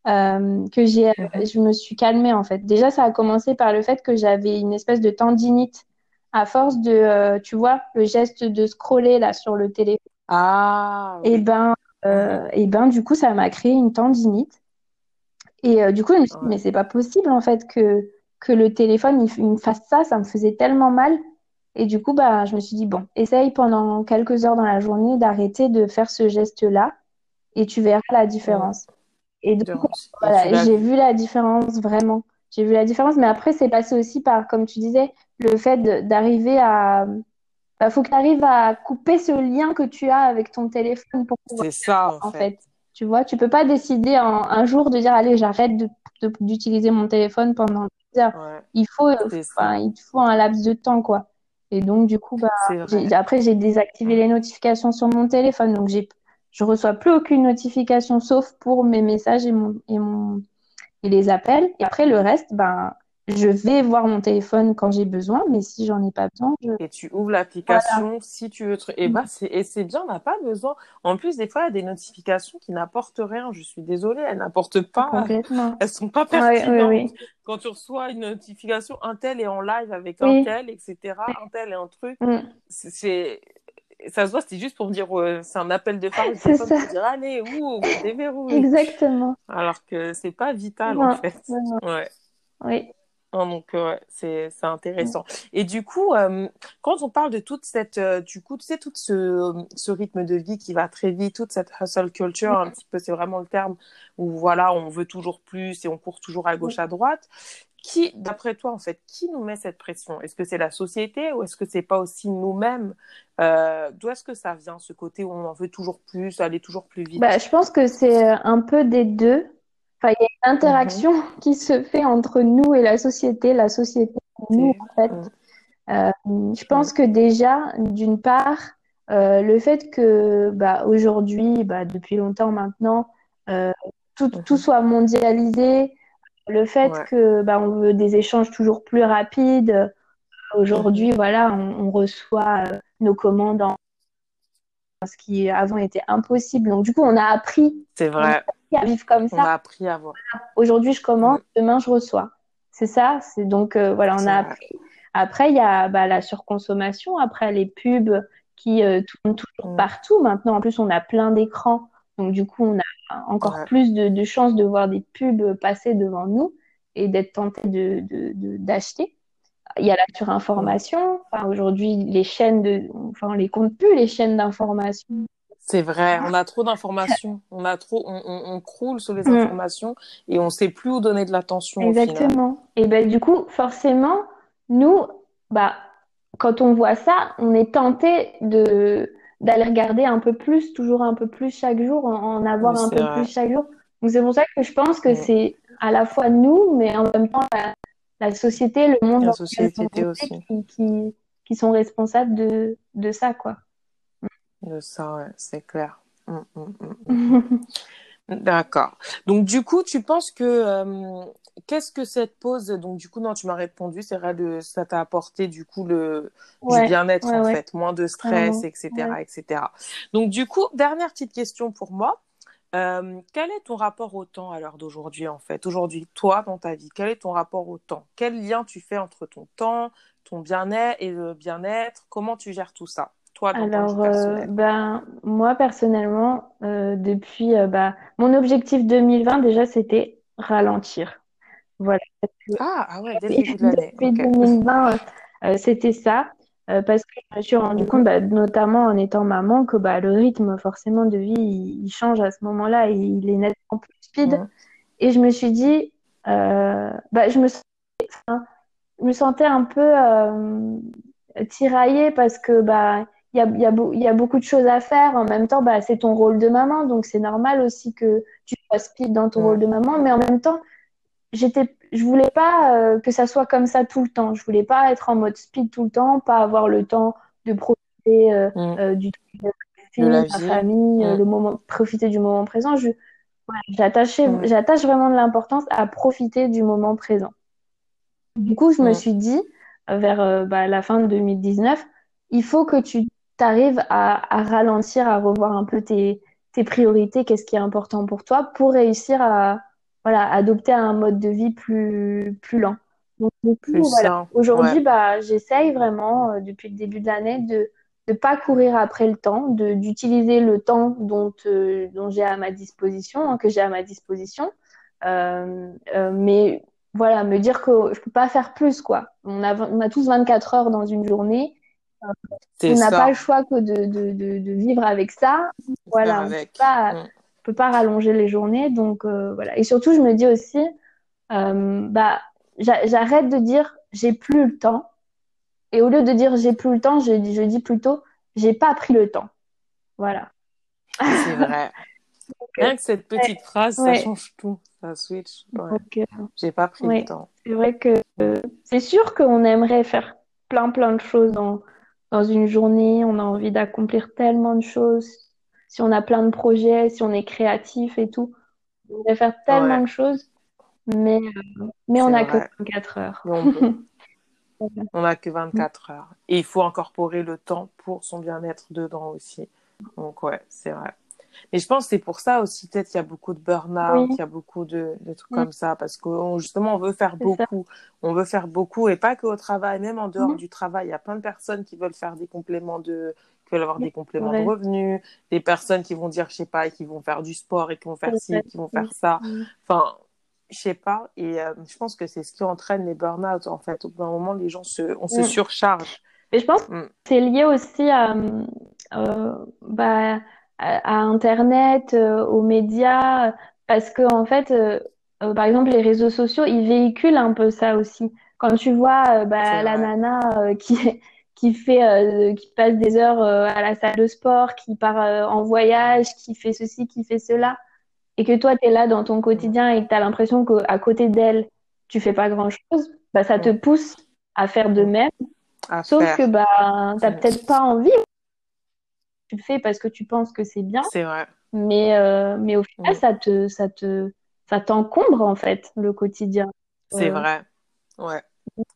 Euh, que j'ai, mm-hmm. je me suis calmée en fait. Déjà, ça a commencé par le fait que j'avais une espèce de tendinite à force de, euh, tu vois, le geste de scroller là sur le téléphone. Ah. Et ben, euh, et ben, du coup, ça m'a créé une tendinite. Et euh, du coup, je me suis dit, mais c'est pas possible en fait que que le téléphone il, me fasse ça, ça me faisait tellement mal. Et du coup, bah, je me suis dit, bon, essaye pendant quelques heures dans la journée d'arrêter de faire ce geste-là et tu verras la différence. Et donc, voilà, j'ai vu la différence vraiment. J'ai vu la différence, mais après, c'est passé aussi par, comme tu disais, le fait d'arriver à. Il bah, faut que tu arrives à couper ce lien que tu as avec ton téléphone pour C'est ça, en, fait. Tu vois, tu peux pas décider un jour de dire allez, j'arrête d'utiliser mon téléphone pendant 10 heures. Il, faut, il faut un laps de temps, quoi. Et donc, du coup, bah, après, j'ai désactivé les notifications sur mon téléphone. Donc, je reçois plus aucune notification sauf pour mes messages et, mon, et, mon, et les appels. Et après, le reste, ben, je vais voir mon téléphone quand j'ai besoin, mais si j'en ai pas besoin, je... Et tu ouvres l'application si tu veux. Et bah, c'est et c'est bien, on n'a pas besoin. En plus, des fois, il y a des notifications qui n'apportent rien. Je suis désolée, elles n'apportent pas. Complètement. Elles sont pas pertinentes. Quand tu reçois une notification, un tel est en live avec un tel, etc. Un tel est un truc. Mm. C'est ça se voit, c'est juste pour me dire, c'est un appel de phare, c'est pour dire, allez, ouh, déverrouille. Exactement. Alors que c'est pas vital, en fait. Ouais. Oui. Hein, donc euh, c'est c'est intéressant. Et du coup, euh, quand on parle de toute cette, euh, du coup, tu sais, tout ce, ce rythme de vie qui va très vite, toute cette hustle culture, un petit peu, c'est vraiment le terme où voilà, on veut toujours plus et on court toujours à gauche à droite. Qui, d'après toi, en fait, qui nous met cette pression? Est-ce que c'est la société ou est-ce que c'est pas aussi nous-mêmes? D'où est-ce que ça vient, ce côté où on en veut toujours plus, aller toujours plus vite? Bah, je pense que c'est un peu des deux il y a une interaction mhm. qui se fait entre nous et la société, la société et nous, en fait. Euh, je pense que déjà, d'une part, euh, le fait que bah, aujourd'hui, bah, depuis longtemps maintenant, euh, tout, mhm. tout, soit mondialisé, le fait que bah, on veut des échanges toujours plus rapides. Aujourd'hui, mhm. voilà, on, on reçoit nos commandes en ce qui avant était impossible. Donc du coup, on a appris. C'est vrai à vivre comme ça. On a appris à voir. Aujourd'hui, je commande, mm. demain, je reçois. C'est ça. C'est donc euh, voilà, on a appris. Après, il y a bah, la surconsommation. Après, les pubs qui euh, tournent toujours mm. partout. Maintenant, en plus, on a plein d'écrans. Donc, du coup, on a encore plus de, de chances de voir des pubs passer devant nous et d'être tenté d'acheter. De, il y a la surinformation. Enfin, aujourd'hui, les chaînes de, enfin, on les compte plus, les chaînes d'information c'est vrai, on a trop d'informations, on a trop, on, on, croule sur les mm. informations et on sait plus où donner de l'attention. Exactement. Et ben du coup, forcément, nous, bah, quand on voit ça, on est tenté de d'aller regarder un peu plus, toujours un peu plus chaque jour, en, avoir un peu plus chaque jour. Donc c'est pour ça que je pense que mm. c'est à la fois nous, mais en même temps la, société, le monde, la société aussi. Qui, qui, qui, sont responsables de, de ça, quoi. De ça, ouais, c'est clair. Hum, hum, hum, D'accord. Donc du coup, tu penses que euh, qu'est-ce que cette pause Donc du coup, non, tu m'as répondu, c'est vrai, de ça t'a apporté du coup le du bien-être en fait, moins de stress, etc., etc. Donc du coup, dernière petite question pour moi. Euh, quel est ton rapport au temps à l'heure d'aujourd'hui en fait? Aujourd'hui, toi, dans ta vie, quel est ton rapport au temps? Quel lien tu fais entre ton temps, ton bien-être et le bien-être? Comment tu gères tout ça? Alors, euh, ben, moi, personnellement, euh, depuis, euh, bah, mon objectif 2020, déjà, c'était ralentir. Voilà. Ah, ah ouais. Depuis 2020, c'était ça. parce que je me suis rendu compte, bah, notamment en étant maman, que bah, le rythme forcément de vie, il, change à ce moment-là, il, est nettement plus speed. Et je me suis dit, bah, je me je me sentais un peu euh, tiraillée parce que bah il y a, y, a y a, beaucoup de choses à faire. En même temps, bah, c'est ton rôle de maman, donc c'est normal aussi que tu sois speed dans ton rôle de maman. Mais en même temps, j'étais, je voulais pas euh, que ça soit comme ça tout le temps. Je voulais pas être en mode speed tout le temps, pas avoir le temps de profiter euh, mm. euh du de la, famille, mm. le moment, profiter du moment présent. Je, mm. j'attache vraiment de l'importance à profiter du moment présent. Du coup, je me suis dit, vers euh, bah, la fin de 2019, il faut que tu arrives à, à, ralentir, à revoir un peu tes, tes priorités, qu'est-ce qui est important pour toi, pour réussir à voilà, adopter un mode de vie plus, plus lent. Donc, voilà. Aujourd'hui, bah, j'essaye vraiment, euh, depuis le début de l'année, de ne pas courir après le temps, d'utiliser le temps dont, dont j'ai à ma disposition, hein, que j'ai à ma disposition. Euh, mais voilà, me dire que je peux pas faire plus, quoi. On a, on a tous 24 heures dans une journée. On n'a pas le choix que de, de, de, vivre avec ça. Voilà, on peut pas, mm. peut pas rallonger les journées. Donc, euh, voilà. Et surtout, je me dis aussi, euh, bah, j'arrête de dire j'ai plus le temps. Et au lieu de dire j'ai plus le temps, je, je dis plutôt j'ai pas pris le temps. Voilà. C'est vrai. Rien que cette petite phrase, ça change tout. Ça switch. Ouais. J'ai pas pris le temps. C'est vrai que c'est sûr qu'on aimerait faire plein plein de choses dans, dans une journée. On a envie d'accomplir tellement de choses. Si on a plein de projets, si on est créatif et tout, on aimerait faire tellement de choses. Mais, mais on n'a que 24 heures. on n'a que 24 heures. Et il faut incorporer le temps pour son bien-être dedans aussi. Donc ouais, c'est vrai. Mais je pense que c'est pour ça aussi, peut-être, qu'il y a beaucoup de burn-out, il y a beaucoup de, de trucs comme ça, parce que justement, on veut faire beaucoup. On veut faire beaucoup, et pas qu'au travail, même en dehors du travail. Il y a plein de personnes qui veulent faire des compléments de, qui veulent avoir des compléments de revenus, des personnes qui vont dire, je sais pas, qui vont faire du sport et qui vont faire ci, qui vont faire ça. Enfin, je sais pas. Et euh, je pense que c'est ce qui entraîne les burn-out, en fait. Au bout d'un moment, les gens se, on se surcharge. Mais je pense que mm. c'est lié aussi à, euh, bah, à, Internet, euh, aux médias, parce que en fait, euh, euh, par exemple, les réseaux sociaux, ils véhiculent un peu ça aussi. Quand tu vois bah, la nana qui qui fait qui passe des heures à la salle de sport, qui part en voyage, qui fait ceci, qui fait cela, et que toi tu es là dans ton quotidien et que tu as l'impression qu'à côté d'elle, tu fais pas grand-chose, bah ça te pousse à faire de même. Sauf que bah t'as peut-être pas envie tu le fais parce que tu penses que c'est bien. C'est vrai. Mais, euh, mais au final, ça te, ça te, ça t'encombre en fait le quotidien. C'est euh, vrai. Ouais.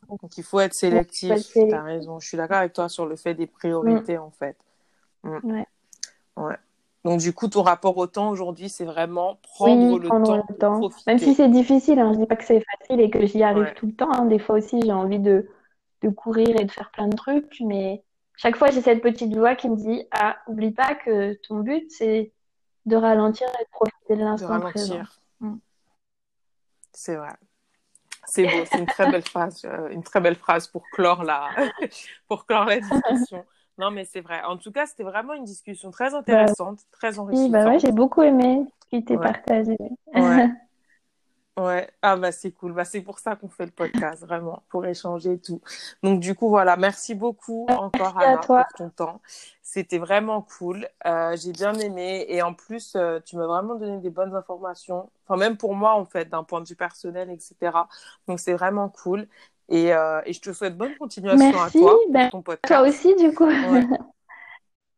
Donc il faut être sélectif. Tu as raison. Je suis d'accord avec toi sur le fait des priorités mm. en fait. Mm. Ouais. ouais. Donc du coup, ton rapport au temps aujourd'hui, c'est vraiment prendre, le, temps le temps. Même si c'est difficile, hein, je dis pas que c'est facile et que j'y arrive tout le temps. Hein. Des fois aussi, j'ai envie de, de courir et de faire plein de trucs, mais chaque fois, j'ai cette petite voix qui me dit Ah, oublie pas que ton but, c'est de ralentir et de profiter de l'instant présent. Mm. C'est vrai. C'est beau, c'est une très belle phrase, euh, une très belle phrase pour clore la, pour clore la discussion. Non, mais c'est vrai. En tout cas, c'était vraiment une discussion très bah, intéressante, très enrichissante. Oui, bah ouais, j'ai beaucoup aimé ce qui était partagé. Ouais. Ouais, ah bah c'est cool. Bah c'est pour ça qu'on fait le podcast, vraiment, pour échanger et tout. Donc du coup voilà, merci beaucoup encore Anna pour ton temps. C'était vraiment cool. Euh, j'ai bien aimé et en plus euh, tu m'as vraiment donné des bonnes informations. Enfin même pour moi en fait, d'un point de vue personnel, etc. Donc c'est vraiment cool. Et, euh, et je te souhaite bonne continuation à toi pour ben, ton podcast. Toi aussi du coup.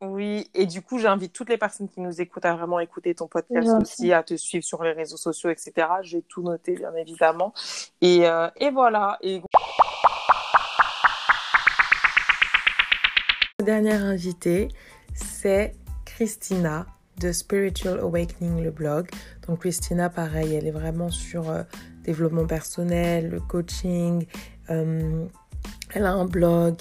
Oui, et du coup, j'invite toutes les personnes qui nous écoutent à vraiment écouter ton podcast aussi, à te suivre sur les réseaux sociaux, etc. J'ai tout noté, bien évidemment. Et, euh, et voilà. Et... Dernière invitée, c'est Christina de Spiritual Awakening, le blog. Donc Christina, pareil, elle est vraiment sur euh, développement personnel, le coaching. Euh, elle a un blog,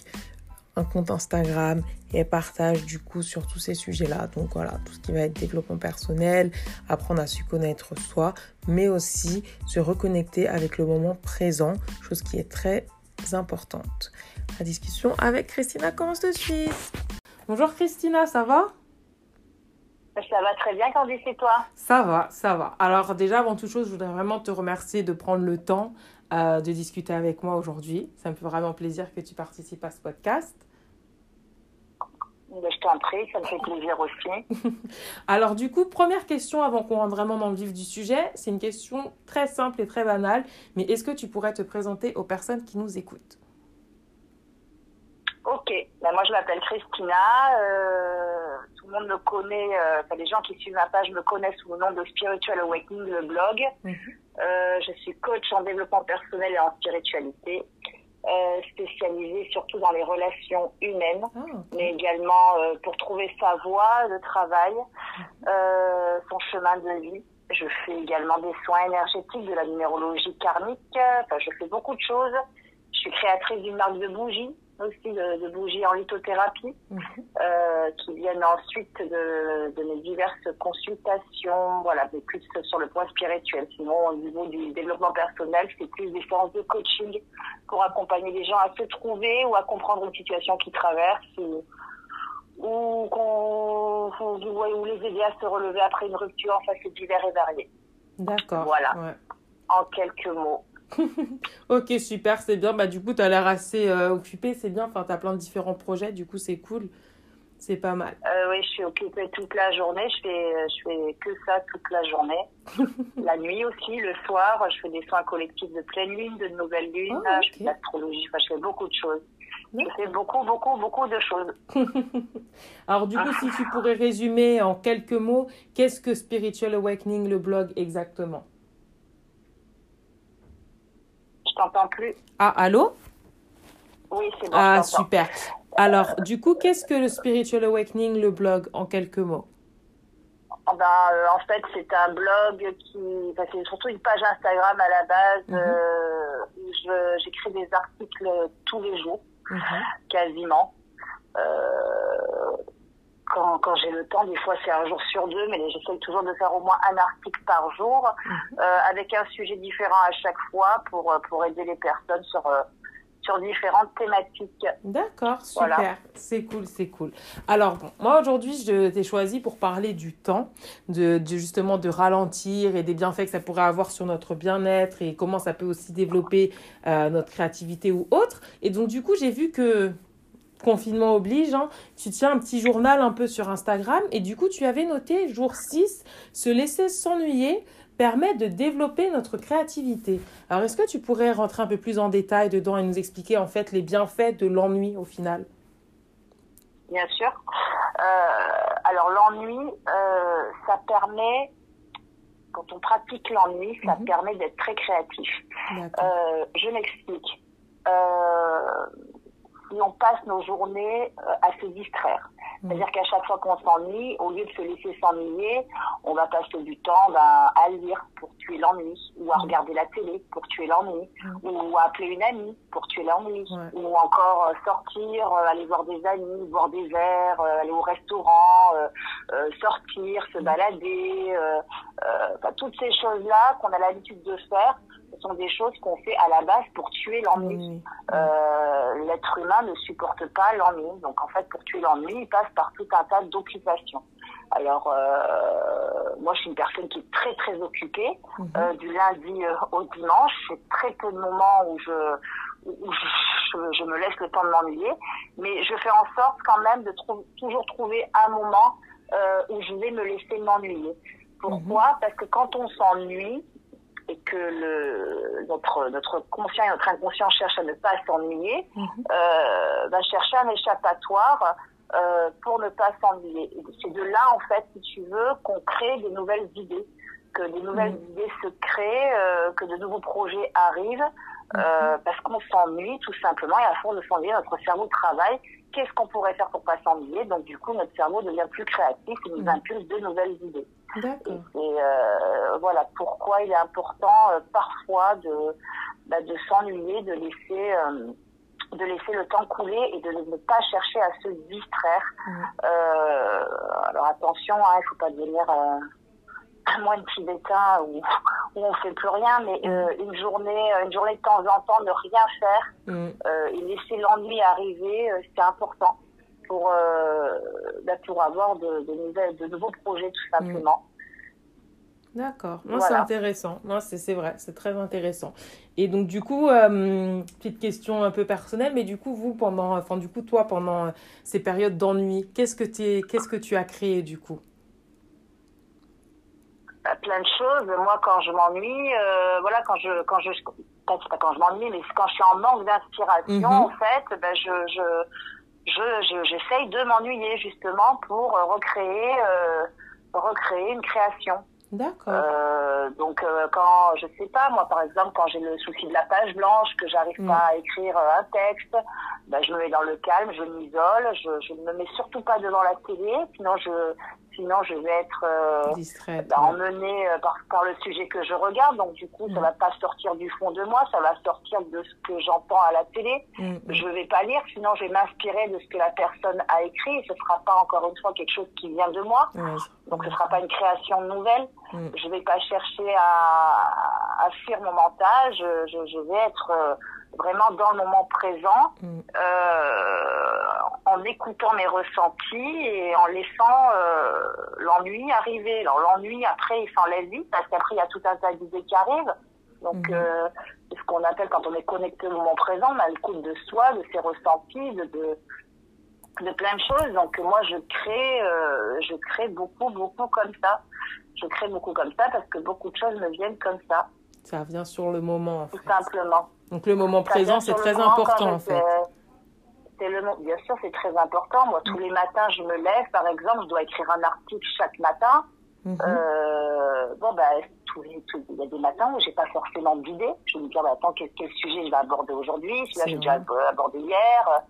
un compte Instagram et elle partage du coup sur tous ces sujets-là. Donc voilà, tout ce qui va être développement personnel, apprendre à se connaître soi, mais aussi se reconnecter avec le moment présent, chose qui est très importante. La discussion avec Christina commence de suite. Bonjour Christina, ça va? Ça va très bien, Candice, et toi? Ça va, ça va. Alors déjà, avant toute chose, je voudrais vraiment te remercier de prendre le temps euh, de discuter avec moi aujourd'hui. Ça me fait vraiment plaisir que tu participes à ce podcast. Ben, je t'en prie, ça me fait plaisir aussi. Alors du coup, première question avant qu'on rentre vraiment dans le vif du sujet, c'est une question très simple et très banale, mais est-ce que tu pourrais te présenter aux personnes qui nous écoutent? Ok, ben, moi je m'appelle Christina, euh, tout le monde me connaît, euh, les gens qui suivent ma page me connaissent sous le nom de Spiritual Awakening, le blog. Mhm. Euh, je suis coach en développement personnel et en spiritualité, spécialisée surtout dans les relations humaines, ah, mais également pour trouver sa voie de travail, mhm. son chemin de vie. Je fais également des soins énergétiques, de la numérologie karmique, enfin je fais beaucoup de choses. Je suis créatrice d'une marque de bougies aussi de, bougies en lithothérapie mhm. euh, qui viennent ensuite de, de, mes diverses consultations, voilà, mais plus sur le point spirituel. Sinon, au niveau du développement personnel, c'est plus des séances de coaching pour accompagner les gens à se trouver ou à comprendre une situation qu'ils traversent ou, ou, ou les aider à se relever après une rupture. Enfin, c'est divers et varié. D'accord. Voilà. En quelques mots. ok, super, c'est bien. Bah, du coup, tu as l'air assez euh, occupée, c'est bien. Enfin, tu as plein de différents projets, du coup, c'est cool. C'est pas mal. Euh, oui, je suis occupée toute la journée. Je fais, euh, je fais que ça toute la journée. la nuit aussi, le soir, je fais des soins collectifs de pleine lune, de nouvelle lune. Ah, je fais de l'astrologie. Enfin, je fais beaucoup de choses. Je fais beaucoup, beaucoup, beaucoup de choses. Alors, du coup, si tu pourrais résumer en quelques mots, qu'est-ce que Spiritual Awakening, le blog, exactement? T'entends plus. Ah, allô? Oui, c'est bon. Ah, super. Alors, du coup, qu'est-ce que le Spiritual Awakening, le blog, en quelques mots? Ah ben, euh, En fait, c'est un blog qui. c'est surtout une page Instagram à la base mhm. euh, où j'écris des articles tous les jours, mhm. quasiment. Euh, quand, quand j'ai le temps, des fois c'est un jour sur deux, mais j'essaye toujours de faire au moins un article par jour, mhm. euh, avec un sujet différent à chaque fois pour, euh, pour aider les personnes sur, euh, sur différentes thématiques. D'accord, super, c'est cool, c'est cool. Alors, bon, moi aujourd'hui, je t'ai choisi pour parler du temps, de, de, justement de ralentir et des bienfaits que ça pourrait avoir sur notre bien-être et comment ça peut aussi développer notre créativité ou autre. Et donc, du coup, j'ai vu que confinement oblige, hein, tu tiens un petit journal un peu sur Instagram et du coup tu avais noté jour 6, se laisser s'ennuyer permet de développer notre créativité. Alors est-ce que tu pourrais rentrer un peu plus en détail dedans et nous expliquer en fait les bienfaits de l'ennui au final? Bien sûr. Euh, alors l'ennui, euh, ça permet, quand on pratique l'ennui, ça mhm. permet d'être très créatif. Euh, je m'explique si on passe nos journées euh, à se distraire. Mm. C'est-à-dire qu'à chaque fois qu'on s'ennuie, au lieu de se laisser s'ennuyer, on va passer du temps ben, à lire pour tuer l'ennui, ou à mm. regarder la télé pour tuer l'ennui, mm. ou à appeler une amie pour tuer l'ennui, ou encore euh, sortir, euh, aller voir des amis, boire des verres, aller au restaurant, sortir, se balader, toutes ces choses-là qu'on a l'habitude de faire ce sont des choses qu'on fait à la base pour tuer l'ennui. Euh, L'être humain ne supporte pas l'ennui. Donc en fait, pour tuer l'ennui, il passe par tout un tas d'occupations. Alors, euh, moi, je suis une personne qui est très, très occupée. Mhm. euh, du lundi au dimanche, c'est très peu de moments où je, où je, je, me laisse le temps de m'ennuyer. Mais je fais en sorte quand même de toujours trouver un moment où je vais me laisser m'ennuyer. Pourquoi? Mhm. Parce que quand on s'ennuie, et que le, notre, notre conscient et notre inconscient cherchent à ne pas s'ennuyer, mhm. euh, va chercher un échappatoire euh, pour ne pas s'ennuyer. C'est de là, en fait, si tu veux, qu'on crée des nouvelles idées, que des nouvelles mhm. idées se créent, euh, que de nouveaux projets arrivent, euh, mhm. parce qu'on s'ennuie tout simplement, et à fond de s'ennuyer, notre cerveau travaille. Qu'est-ce qu'on pourrait faire pour pas s'ennuyer? Donc, du coup, notre cerveau devient plus créatif et nous impulse de nouvelles idées. D'accord. Et euh, voilà pourquoi il est important euh, parfois de, bah, de s'ennuyer, de laisser, euh, de laisser le temps couler et de ne pas chercher à se distraire. Alors attention, hein, il ne faut pas devenir un moine tibétain où, où on fait plus rien, mais euh, une journée, une journée de temps en temps, ne rien faire et laisser l'ennui arriver, c'est important pour bah, pour avoir de, de, de nouveaux projets tout simplement. D'accord. Moi, c'est intéressant. C'est vrai, c'est très intéressant. Et donc, du coup, euh, petite question un peu personnelle, mais du coup, vous, pendant, enfin, du coup, toi, pendant euh, ces périodes d'ennui, qu'est-ce que tu qu'est-ce que tu as créé, du coup? Bah, Plein de choses. Moi, quand je m'ennuie, euh, voilà, quand je, quand je, pas quand je m'ennuie, mais quand je suis en manque d'inspiration, mhm. en fait, ben, je, je, je, j'essaye de m'ennuyer justement pour recréer, recréer une création. D'accord. Euh, donc euh, quand je sais pas moi par exemple quand j'ai le souci de la page blanche que j'arrive pas à écrire euh, un texte, ben, je me mets dans le calme, je m'isole, je, je ne me mets surtout pas devant la télé, sinon je sinon je vais être euh, bah, emmenée euh, par, par le sujet que je regarde. Donc du coup, ça mm. va pas sortir du fond de moi, ça va sortir de ce que j'entends à la télé. Mm, mm. Je vais pas lire, sinon je vais m'inspirer de ce que la personne a écrit. Et ce sera pas encore une fois quelque chose qui vient de moi. Donc ce sera pas une création nouvelle. Je vais pas chercher à, à fuir mon mental. Je, je, je vais être euh, vraiment dans le moment présent, mm. euh, en écoutant mes ressentis et en laissant euh, l'ennui arriver. Alors l'ennui, après, il s'enlève vite parce qu'après, il y a tout un tas d'idées qui arrivent. Donc, mm. euh, c'est ce qu'on appelle quand on est connecté au moment présent, on a l'écoute de soi, de ses ressentis, de, de, de plein de choses. Donc, moi, je crée, euh, je crée beaucoup, beaucoup comme ça. Je crée beaucoup comme ça parce que beaucoup de choses me viennent comme ça. Ça vient sur le moment. En Tout simplement. Donc le moment présent, c'est très important en fait. Le, bien sûr, c'est très important. Moi, tous les matins, je me lève, par exemple, je dois écrire un article chaque matin. Mhm. euh, bon, bah, il y a des matins où j'ai pas forcément d'idée. Je me dis, bah, attends, quel, quel, sujet je vais aborder aujourd'hui? Celui-là, j'ai déjà abordé hier.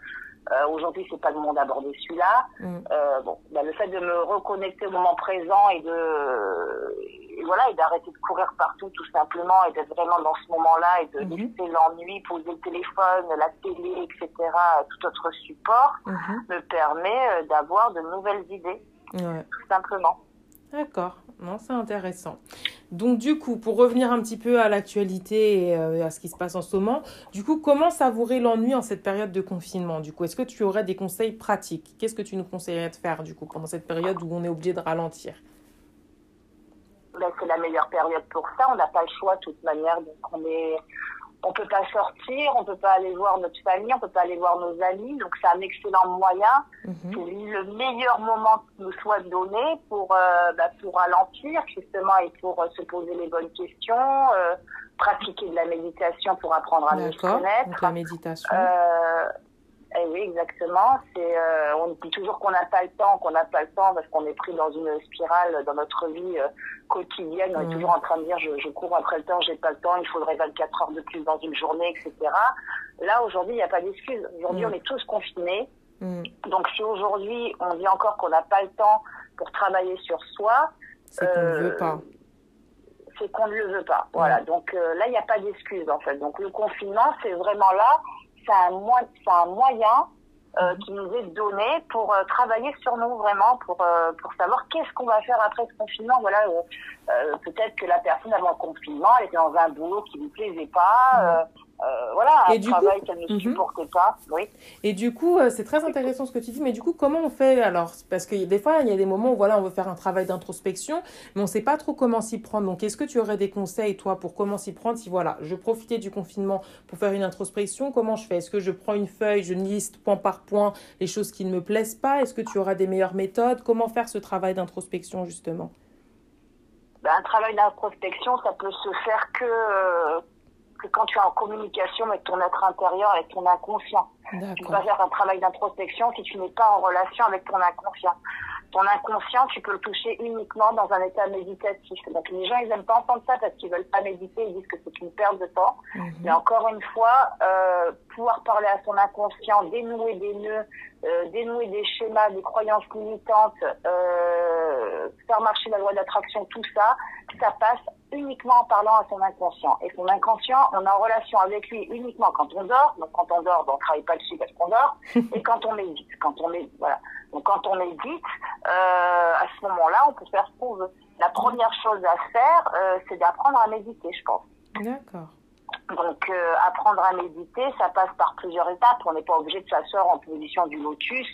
Euh, aujourd'hui, c'est pas le moment d'aborder celui-là. Mm. Euh, bon, bah, le fait de me reconnecter au moment présent et de et voilà, et d'arrêter de courir partout tout simplement et d'être vraiment dans ce moment-là et de laisser l'ennui, poser le téléphone, la télé, etc., tout autre support, mhm. me permet euh, d'avoir de nouvelles idées, tout simplement. D'accord, non, c'est intéressant. Donc du coup, pour revenir un petit peu à l'actualité et euh, à ce qui se passe en ce moment, du coup, comment savourer l'ennui en cette période de confinement Du coup, est-ce que tu aurais des conseils pratiques? Qu'est-ce que tu nous conseillerais de faire du coup pendant cette période où on est obligé de ralentir? Ben, c'est la meilleure période pour ça. On n'a pas le choix de toute manière. On est, on peut pas sortir, on peut pas aller voir notre famille, on peut pas aller voir nos amis. Donc c'est un excellent moyen. Mhm. C'est le meilleur moment qui nous soit donné pour euh, bah, pour ralentir justement et pour euh, se poser les bonnes questions, euh, pratiquer de la méditation pour apprendre à nous connaître. Donc la méditation. Eh oui, exactement. C'est, euh, on dit toujours qu'on n'a pas le temps, qu'on n'a pas le temps parce qu'on est pris dans une spirale dans notre vie euh, quotidienne. On est toujours en train de dire je, je cours après le temps, j'ai pas le temps, il faudrait 24 heures de plus dans une journée, etc. Là, aujourd'hui, il n'y a pas d'excuse. Aujourd'hui, on est tous confinés. Mm. Donc, si aujourd'hui, on dit encore qu'on n'a pas le temps pour travailler sur soi, c'est qu'on ne veut pas. C'est qu'on ne le veut pas. Voilà. Donc là, il n'y a pas d'excuse en fait. Donc le confinement, c'est vraiment là c'est un, un, moyen euh, mhm. qui nous est donné pour euh, travailler sur nous vraiment, pour, euh, pour savoir qu'est-ce qu'on va faire après ce confinement. Voilà, peut-être que la personne avant le confinement, elle était dans un boulot qui lui plaisait pas. Euh, voilà, un travail qu'elle ne mhm. pas. Oui. Et du coup, euh, c'est très intéressant ce que tu dis, mais du coup, comment on fait alors? Parce que des fois, il y a des moments où voilà, on veut faire un travail d'introspection, mais on ne sait pas trop comment s'y prendre. Donc, est-ce que tu aurais des conseils, toi, pour comment s'y prendre Si voilà, je profitais du confinement pour faire une introspection, comment je fais? Est-ce que je prends une feuille, je liste point par point les choses qui ne me plaisent pas? Est-ce que tu auras des meilleures méthodes? Comment faire ce travail d'introspection, justement? Ben, Un travail d'introspection, ça peut se faire que. Que quand tu es en communication avec ton être intérieur, avec ton inconscient. Tu ne peux pas faire un travail d'introspection si tu n'es pas en relation avec ton inconscient. Ton inconscient, tu peux le toucher uniquement dans un état méditatif. Donc les gens, ils n'aiment pas entendre ça parce qu'ils veulent pas méditer, ils disent que c'est une perte de temps. Mhm. Mais encore une fois, euh, pouvoir parler à son inconscient, dénouer des nœuds, euh, dénouer des schémas, des croyances limitantes, euh, faire marcher la loi d'attraction, tout ça, ça passe uniquement en parlant à son inconscient. Et son inconscient, on est en relation avec lui uniquement quand on dort. Donc quand on dort, ben, on travaille pas dessus parce qu'on dort. et quand on médite, quand on est voilà. Donc quand on médite, euh, à ce moment-là, on peut faire ce qu'on veut. La première chose à faire, euh, c'est d'apprendre à méditer, je pense. D'accord. Donc euh, apprendre à méditer, ça passe par plusieurs étapes. On n'est pas obligé de s'asseoir en position du lotus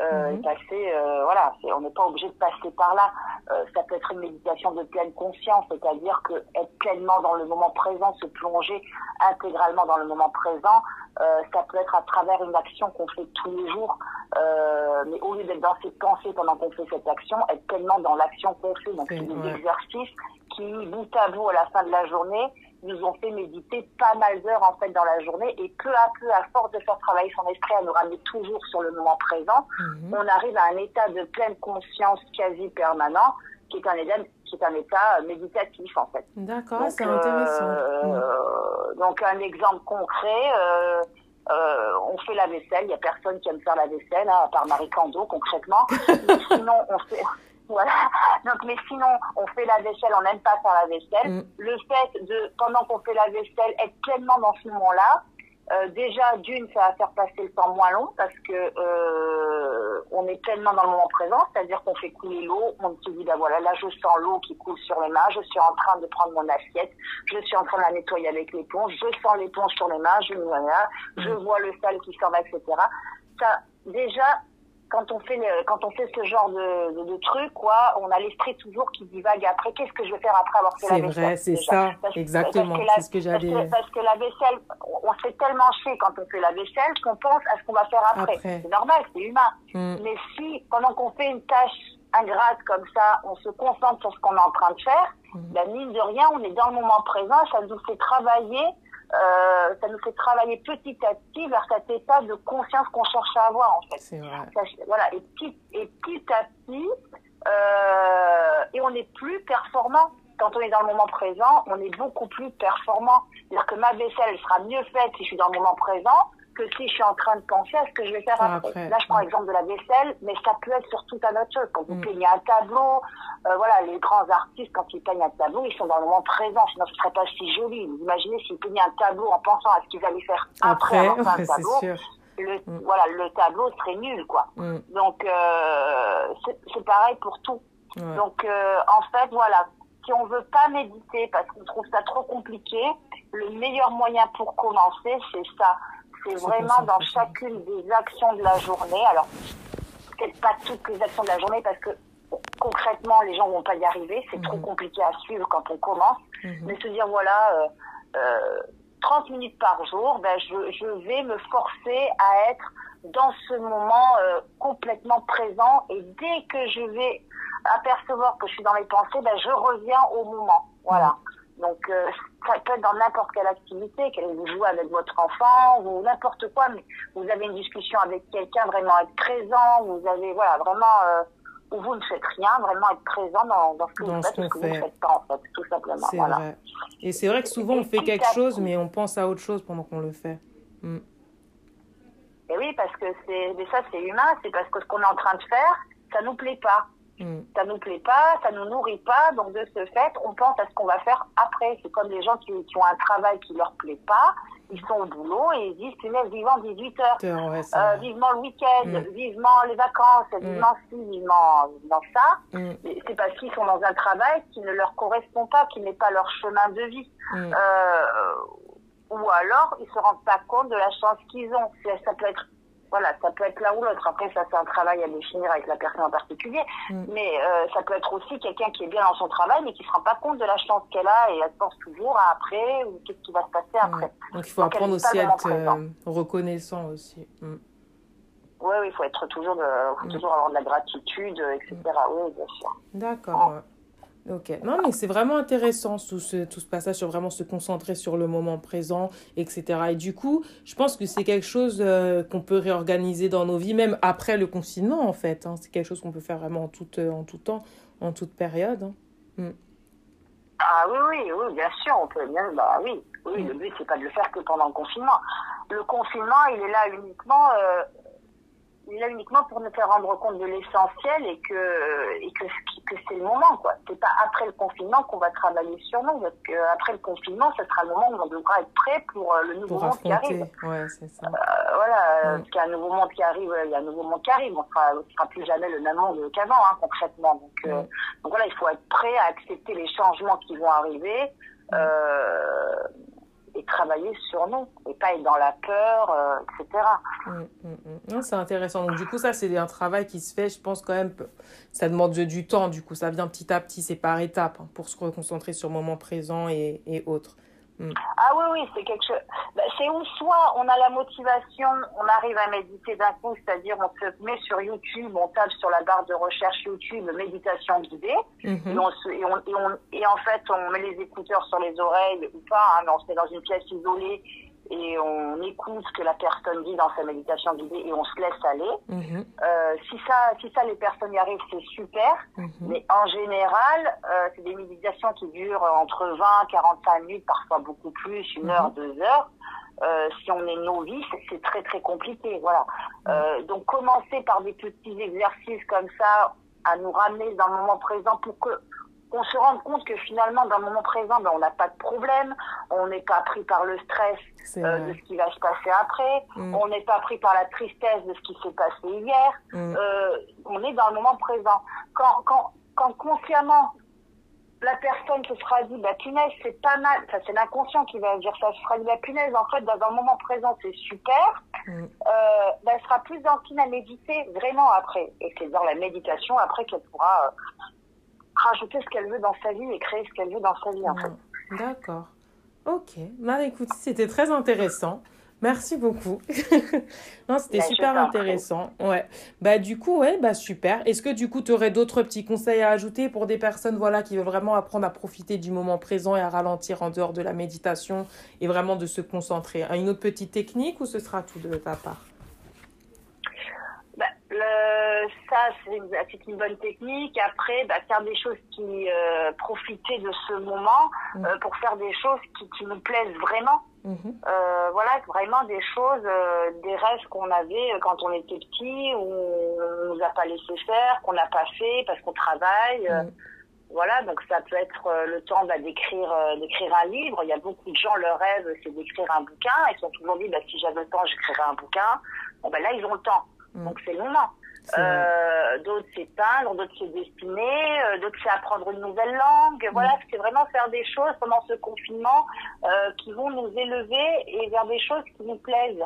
euh, passer, euh, voilà, on n'est pas obligé de passer par là. Euh, ça peut être une méditation de pleine conscience, c'est-à-dire que être pleinement dans le moment présent, se plonger intégralement dans le moment présent, euh, ça peut être à travers une action qu'on fait tous les jours, euh, mais au lieu d'être dans ses pensées pendant qu'on fait cette action, être pleinement dans l'action qu'on fait. Donc c'est des exercices qui, bout à bout à la fin de la journée, nous ont fait méditer pas mal d'heures en fait dans la journée et peu à peu, à force de faire travailler son esprit, à nous ramener toujours sur le moment présent, mhm. on arrive à un état de pleine conscience quasi permanent qui est un état, qui est un état méditatif en fait. D'accord, c'est intéressant. Euh, donc un exemple concret. Euh, euh, on fait la vaisselle, il n'y a personne qui aime faire la vaisselle, hein, à part Marie Kondo concrètement. sinon, on fait, voilà. Donc, mais sinon, on fait la vaisselle, on n'aime pas faire la vaisselle. Mm. Le fait de, pendant qu'on fait la vaisselle, être pleinement dans ce moment-là, euh, déjà, d'une, ça va faire passer le temps moins long parce que euh, on est pleinement dans le moment présent, c'est-à-dire qu'on fait couler l'eau, on se dit, ben voilà, là je sens l'eau qui coule sur les mains, je suis en train de prendre mon assiette, je suis en train de la nettoyer avec l'éponge, je sens l'éponge sur les mains, je, voilà, je mm. vois le sel qui sort, etc. Ça, déjà, quand on fait quand on fait ce genre de, de, de truc, quoi, on a l'esprit toujours qui divague après. Qu'est-ce que je vais faire après avoir fait la vaisselle C'est vrai, c'est ça, exactement. C'est ce que j'allais. Parce, parce, que la vaisselle, on se fait tellement chier quand on fait la vaisselle qu'on pense à ce qu'on va faire après. C'est normal, c'est humain. Mm. Mais si pendant qu'on fait une tâche ingrate comme ça, on se concentre sur ce qu'on est en train de faire, mm. la mine de rien, on est dans le moment présent, ça nous fait travailler euh, ça nous fait travailler petit à petit vers cet état de conscience qu'on cherche à avoir en fait. voilà, et petit, et petit à petit, euh, et on est plus performant. Quand on est dans le moment présent, on est beaucoup plus performant. C'est-à-dire que ma vaisselle sera mieux faite si je suis dans le moment présent que si je suis en train de penser à ce que je vais faire après. Là, je prends l'exemple de la vaisselle, mais ça peut être sur tout un autre chose. Quand vous mm. peignez un tableau, euh, voilà, les grands artistes, quand ils peignent un tableau, ils sont dans le moment présent, sinon ce serait pas si joli. Vous imaginez s'ils peignaient un tableau en pensant à ce qu'ils allaient faire après, après avoir un tableau. Le, mm. voilà, le tableau serait nul, quoi. Mm. Donc, euh, c'est pareil pour tout. Donc, euh, en fait, voilà, si on veut pas méditer parce qu'on trouve ça trop compliqué, le meilleur moyen pour commencer, c'est ça c'est vraiment dans chacune des actions de la journée. Alors, peut-être pas toutes les actions de la journée parce que concrètement, les gens vont pas y arriver. C'est trop mhm. compliqué à suivre quand on commence. Mhm. Mais se dire, voilà, euh, 30 euh, minutes par jour, ben, je, je, vais me forcer à être dans ce moment euh, complètement présent. Et dès que je vais apercevoir que je suis dans mes pensées, ben, je reviens au moment. Voilà. Mhm. Donc, euh, ça peut être dans n'importe quelle activité, que vous jouez avec votre enfant ou n'importe quoi, mais vous avez une discussion avec quelqu'un, vraiment être présent, vous avez, voilà, vraiment, euh, où vous ne faites rien, vraiment être présent dans, dans ce que vous faites, ce que vous ne faites pas, en fait, tout simplement. C'est vrai. Et c'est vrai que souvent, on fait quelque chose, mais on pense à autre chose pendant qu'on le fait. Mm. Et oui, parce que c'est, mais ça, c'est humain, c'est parce que ce qu'on est en train de faire, ça nous plaît pas. Mm. Ça nous plaît pas, ça nous nourrit pas, donc de ce fait, on pense à ce qu'on va faire après. C'est comme les gens qui, qui, ont un travail qui leur plaît pas, ils sont au boulot et ils disent, punaise, vivant 18 heures, euh, vivement le week-end, mm. vivement les vacances, mm. vivement ci, vivement, vivement ça. C'est parce qu'ils sont dans un travail qui ne leur correspond pas, qui n'est pas leur chemin de vie. Euh, ou alors, ils se rendent pas compte de la chance qu'ils ont. Ça peut être voilà, ça peut être l'un ou l'autre. Après, ça, c'est un travail à définir avec la personne en particulier. Mm. Mais euh, ça peut être aussi quelqu'un qui est bien dans son travail, mais qui ne se rend pas compte de la chance qu'elle a et elle pense toujours à après ou qu'est-ce qui va se passer après. Donc, il faut apprendre aussi à être euh, reconnaissant aussi. Mm. Oui, il faut être toujours, de, mm. toujours avoir de la gratitude, etc. Oui, bien sûr. D'accord. Ok, non, mais c'est vraiment intéressant tout ce, tout ce passage sur vraiment se concentrer sur le moment présent, etc. Et du coup, je pense que c'est quelque chose euh, qu'on peut réorganiser dans nos vies, même après le confinement, en fait. Hein. C'est quelque chose qu'on peut faire vraiment en tout, euh, en tout temps, en toute période. Hein. Mm. Ah oui, oui, oui, bien sûr, on peut bien. Bah oui, oui, mm. le but, c'est pas de le faire que pendant le confinement. Le confinement, il est là uniquement. Euh, là uniquement pour nous faire rendre compte de l'essentiel et que, et que, que c'est le moment, quoi. C'est pas après le confinement qu'on va travailler sur nous, parce que après le confinement, ce sera le moment où on devra être prêt pour euh, le nouveau monde qui arrive. Ouais, c'est ça. Euh, voilà, parce qu'il y a un nouveau monde qui arrive, il y a un nouveau monde qui arrive. On sera, on sera plus jamais le même monde qu'avant, hein, concrètement. Donc, euh, donc voilà, il faut être prêt à accepter les changements qui vont arriver. Euh, et travailler sur nous et pas être dans la peur, euh, etc. Mmh, mmh, mmh. C'est intéressant. Donc du coup, ça, c'est un travail qui se fait, je pense quand même, ça demande du temps, du coup, ça vient petit à petit, c'est par étapes, hein, pour se reconcentrer sur le moment présent et autres. Mm. Ah oui, oui, c'est quelque chose. Bah, c'est où soit on a la motivation, on arrive à méditer d'un coup, c'est-à-dire on se met sur YouTube, on tape sur la barre de recherche YouTube méditation guidée, mm-hmm. et, on et, on, et, on, et, en fait on met les écouteurs sur les oreilles ou pas, hein, mais on se met dans une pièce isolée et on écoute ce que la personne dit dans sa méditation guidée et on se laisse aller. Mhm. euh, si ça, si ça les personnes y arrivent, c'est super. Mhm. Mais en général, euh, c'est des méditations qui durent entre 20, 45 minutes, parfois beaucoup plus, une heure, mhm. deux heures. Euh, si on est novice, c'est très très compliqué. Voilà. Donc commencer par des petits exercices comme ça à nous ramener dans le moment présent pour que on se rende compte que finalement, dans le moment présent, ben, on n'a pas de problème, on n'est pas pris par le stress euh, de ce qui va se passer après, mm. on n'est pas pris par la tristesse de ce qui s'est passé hier, mm. euh, on est dans le moment présent. Quand, quand, quand consciemment, la personne se sera dit, bah punaise, c'est pas mal, ça c'est l'inconscient qui va dire ça, se sera dit, bah punaise, en fait, dans un moment présent, c'est super, mm. euh, ben, elle sera plus encline à méditer vraiment après. Et c'est dans la méditation après qu'elle pourra rajouter ce qu'elle veut dans sa vie et créer ce qu'elle veut dans sa vie, en fait. D'accord. Ok. Bah, écoute, c'était très intéressant. Merci beaucoup. non, c'était bah, super intéressant. Ouais. Bah du coup, ouais, bah super. Est-ce que du coup, tu aurais d'autres petits conseils à ajouter pour des personnes voilà qui veulent vraiment apprendre à profiter du moment présent et à ralentir en dehors de la méditation et vraiment de se concentrer? Une autre petite technique ou ce sera tout de ta part? Le, ça, c'est une, bonne technique. Après, bah, faire des choses qui euh, profiter de ce moment mm. euh, pour faire des choses qui, qui nous plaisent vraiment. Mm-hmm. Euh, voilà, vraiment des choses, euh, des rêves qu'on avait quand on était petit, où on nous a pas laissé faire, qu'on n'a pas fait parce qu'on travaille. Mm. Voilà, donc ça peut être le temps bah, d'écrire d'écrire un livre. Il y a beaucoup de gens, leur rêve, c'est d'écrire un bouquin. Ils sont toujours dit, bah, si j'avais le temps, j'écrirais un bouquin. Bon, ben là, ils ont le temps. Mm. Donc c'est le moment. Euh, d'autres c'est peindre, d'autres c'est dessiner, euh, d'autres c'est apprendre une nouvelle langue. Voilà, mm. c'est vraiment faire des choses pendant ce confinement euh, qui vont nous élever et vers des choses qui nous plaisent.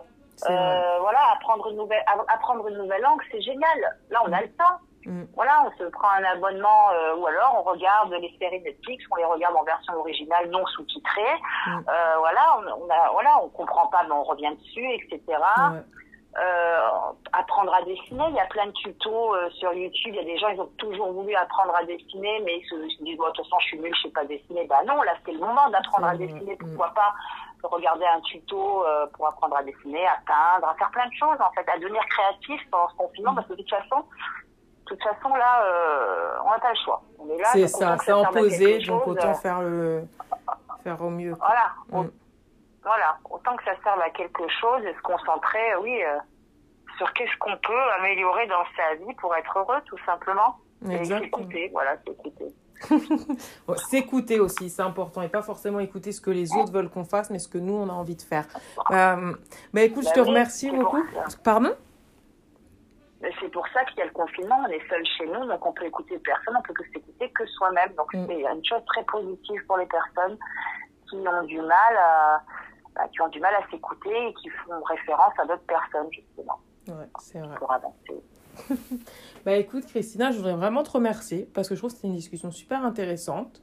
Euh, voilà, apprendre une nouvelle, apprendre une nouvelle langue, c'est génial. Là, on a le temps. Mm. Voilà, on se prend un abonnement euh, ou alors on regarde les séries Netflix, on les regarde en version originale non sous-titrée. Euh, voilà, on, on, a, voilà, on comprend pas mais on revient dessus, etc. apprendre à dessiner. Il y a plein de tutos euh, sur YouTube. Il y a des gens, ils ont toujours voulu apprendre à dessiner, mais ils se, disent, de toute façon, je suis nulle, je sais pas dessiner. Bah non, là, c'est le moment d'apprendre à dessiner. Pourquoi pas regarder un tuto euh, pour apprendre à dessiner, à peindre, à faire plein de choses, en fait, à devenir créatif pendant ce confinement, parce que de toute façon, de toute façon, là, euh, on n'a pas le choix. On est là. C'est ça, c'est imposé, donc autant faire le, faire au mieux. Voilà. Mm. Voilà, autant que ça serve à quelque chose et se concentrer, oui, euh, sur qu'est-ce qu'on peut améliorer dans sa vie pour être heureux, tout simplement. S'écouter, voilà, s'écouter. s'écouter aussi, c'est important. Et pas forcément écouter ce que les autres veulent qu'on fasse, mais ce que nous, on a envie de faire. Euh, bah, écoute, je te bah remercie beaucoup. Pardon? C'est pour ça qu'il y a le confinement, on est seul chez nous, donc on peut écouter personne, on peut que s'écouter que soi-même. Donc mm. c'est une chose très positive pour les personnes qui ont du mal à, bah, qui ont du mal à s'écouter et qui font référence à d'autres personnes, justement. Ouais, c'est vrai. Pour avancer. bah écoute, Christina, je voudrais vraiment te remercier parce que je trouve que c'était une discussion super intéressante.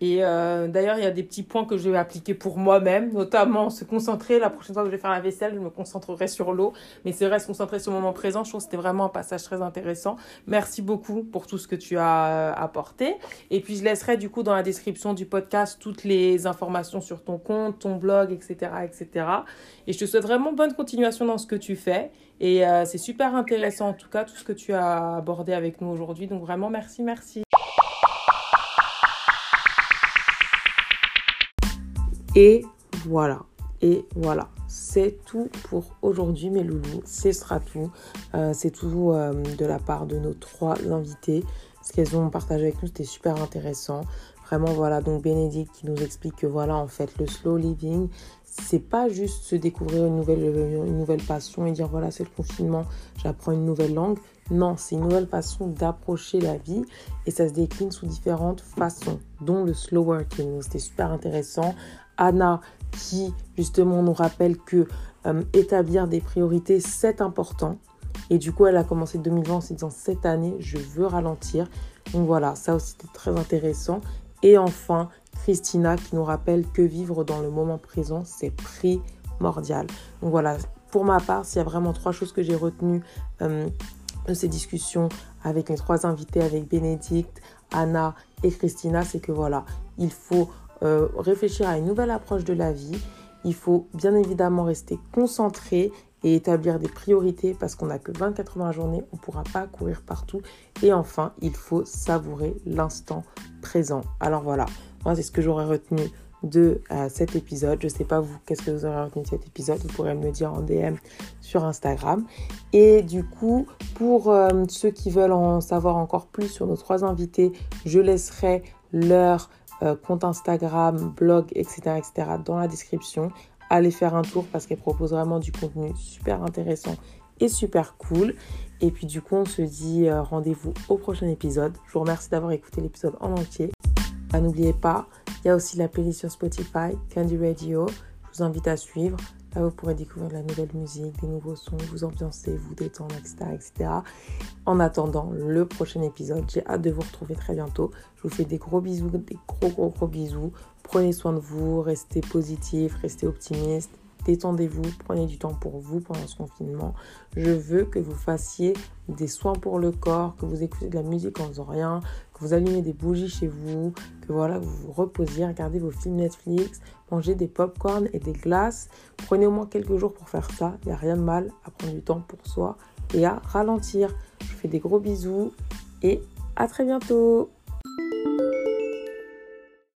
Et euh, d'ailleurs, il y a des petits points que je vais appliquer pour moi-même, notamment se concentrer. La prochaine fois que je vais faire la vaisselle, je me concentrerai sur l'eau. Mais c'est vrai, se concentrer sur le moment présent, je trouve que c'était vraiment un passage très intéressant. Merci beaucoup pour tout ce que tu as euh, apporté. Et puis, je laisserai du coup dans la description du podcast toutes les informations sur ton compte, ton blog, etc. etc. Et je te souhaite vraiment bonne continuation dans ce que tu fais. Et euh, c'est super intéressant en tout cas tout ce que tu as abordé avec nous aujourd'hui. Donc vraiment, merci, merci. Et voilà. Et voilà. c'est tout pour aujourd'hui, mes loulous. Ce sera tout. Euh, c'est tout euh, de la part de nos trois invités. Ce qu'elles ont partagé avec nous, c'était super intéressant. Vraiment, voilà, donc Bénédicte qui nous explique que voilà, en fait, le slow living, c'est pas juste se découvrir une nouvelle, une nouvelle passion et dire voilà, c'est le confinement, j'apprends une nouvelle langue. Non, c'est une nouvelle façon d'approcher la vie et ça se décline sous différentes façons, dont le slow working. C'était super intéressant. Anna qui justement nous rappelle que euh, établir des priorités, c'est important. Et du coup, elle a commencé 2020 en se disant cette année, je veux ralentir. Donc voilà, ça aussi c'était très intéressant. Et enfin, Christina qui nous rappelle que vivre dans le moment présent, c'est primordial. Donc voilà, pour ma part, s'il y a vraiment trois choses que j'ai retenues euh, de ces discussions avec mes trois invités, avec Bénédicte, Anna et Christina, c'est que voilà, il faut euh, réfléchir à une nouvelle approche de la vie. Il faut bien évidemment rester concentré et établir des priorités parce qu'on n'a que 24 heures à la journée, on ne pourra pas courir partout. Et enfin, il faut savourer l'instant présent. Alors voilà, moi c'est ce que j'aurais retenu de euh, cet épisode. Je ne sais pas vous, qu'est-ce que vous aurez retenu de cet épisode? Vous pourrez me le dire en DM sur Instagram. Et du coup, pour euh, ceux qui veulent en savoir encore plus sur nos trois invités, je laisserai leur euh, compte Instagram, blog, etc., etc. dans la description. Allez faire un tour parce qu'elle propose vraiment du contenu super intéressant et super cool. Et puis du coup, on se dit rendez-vous au prochain épisode. Je vous remercie d'avoir écouté l'épisode en entier. Ah, n'oubliez pas, il y a aussi la playlist sur Spotify, Candy Radio. Je vous invite à suivre. Là, vous pourrez découvrir de la nouvelle musique, des nouveaux sons, vous ambiancer, vous détendre, etc., etc. En attendant le prochain épisode, j'ai hâte de vous retrouver très bientôt. Je vous fais des gros bisous, des gros, gros, gros bisous. Prenez soin de vous, restez positif, restez optimiste. Détendez-vous, prenez du temps pour vous pendant ce confinement. Je veux que vous fassiez des soins pour le corps, que vous écoutez de la musique en faisant rien, que vous allumez des bougies chez vous, que voilà, vous vous reposiez, regardez vos films Netflix, mangez des pop-corn et des glaces. Prenez au moins quelques jours pour faire ça. Il n'y a rien de mal à prendre du temps pour soi et à ralentir. Je vous fais des gros bisous et à très bientôt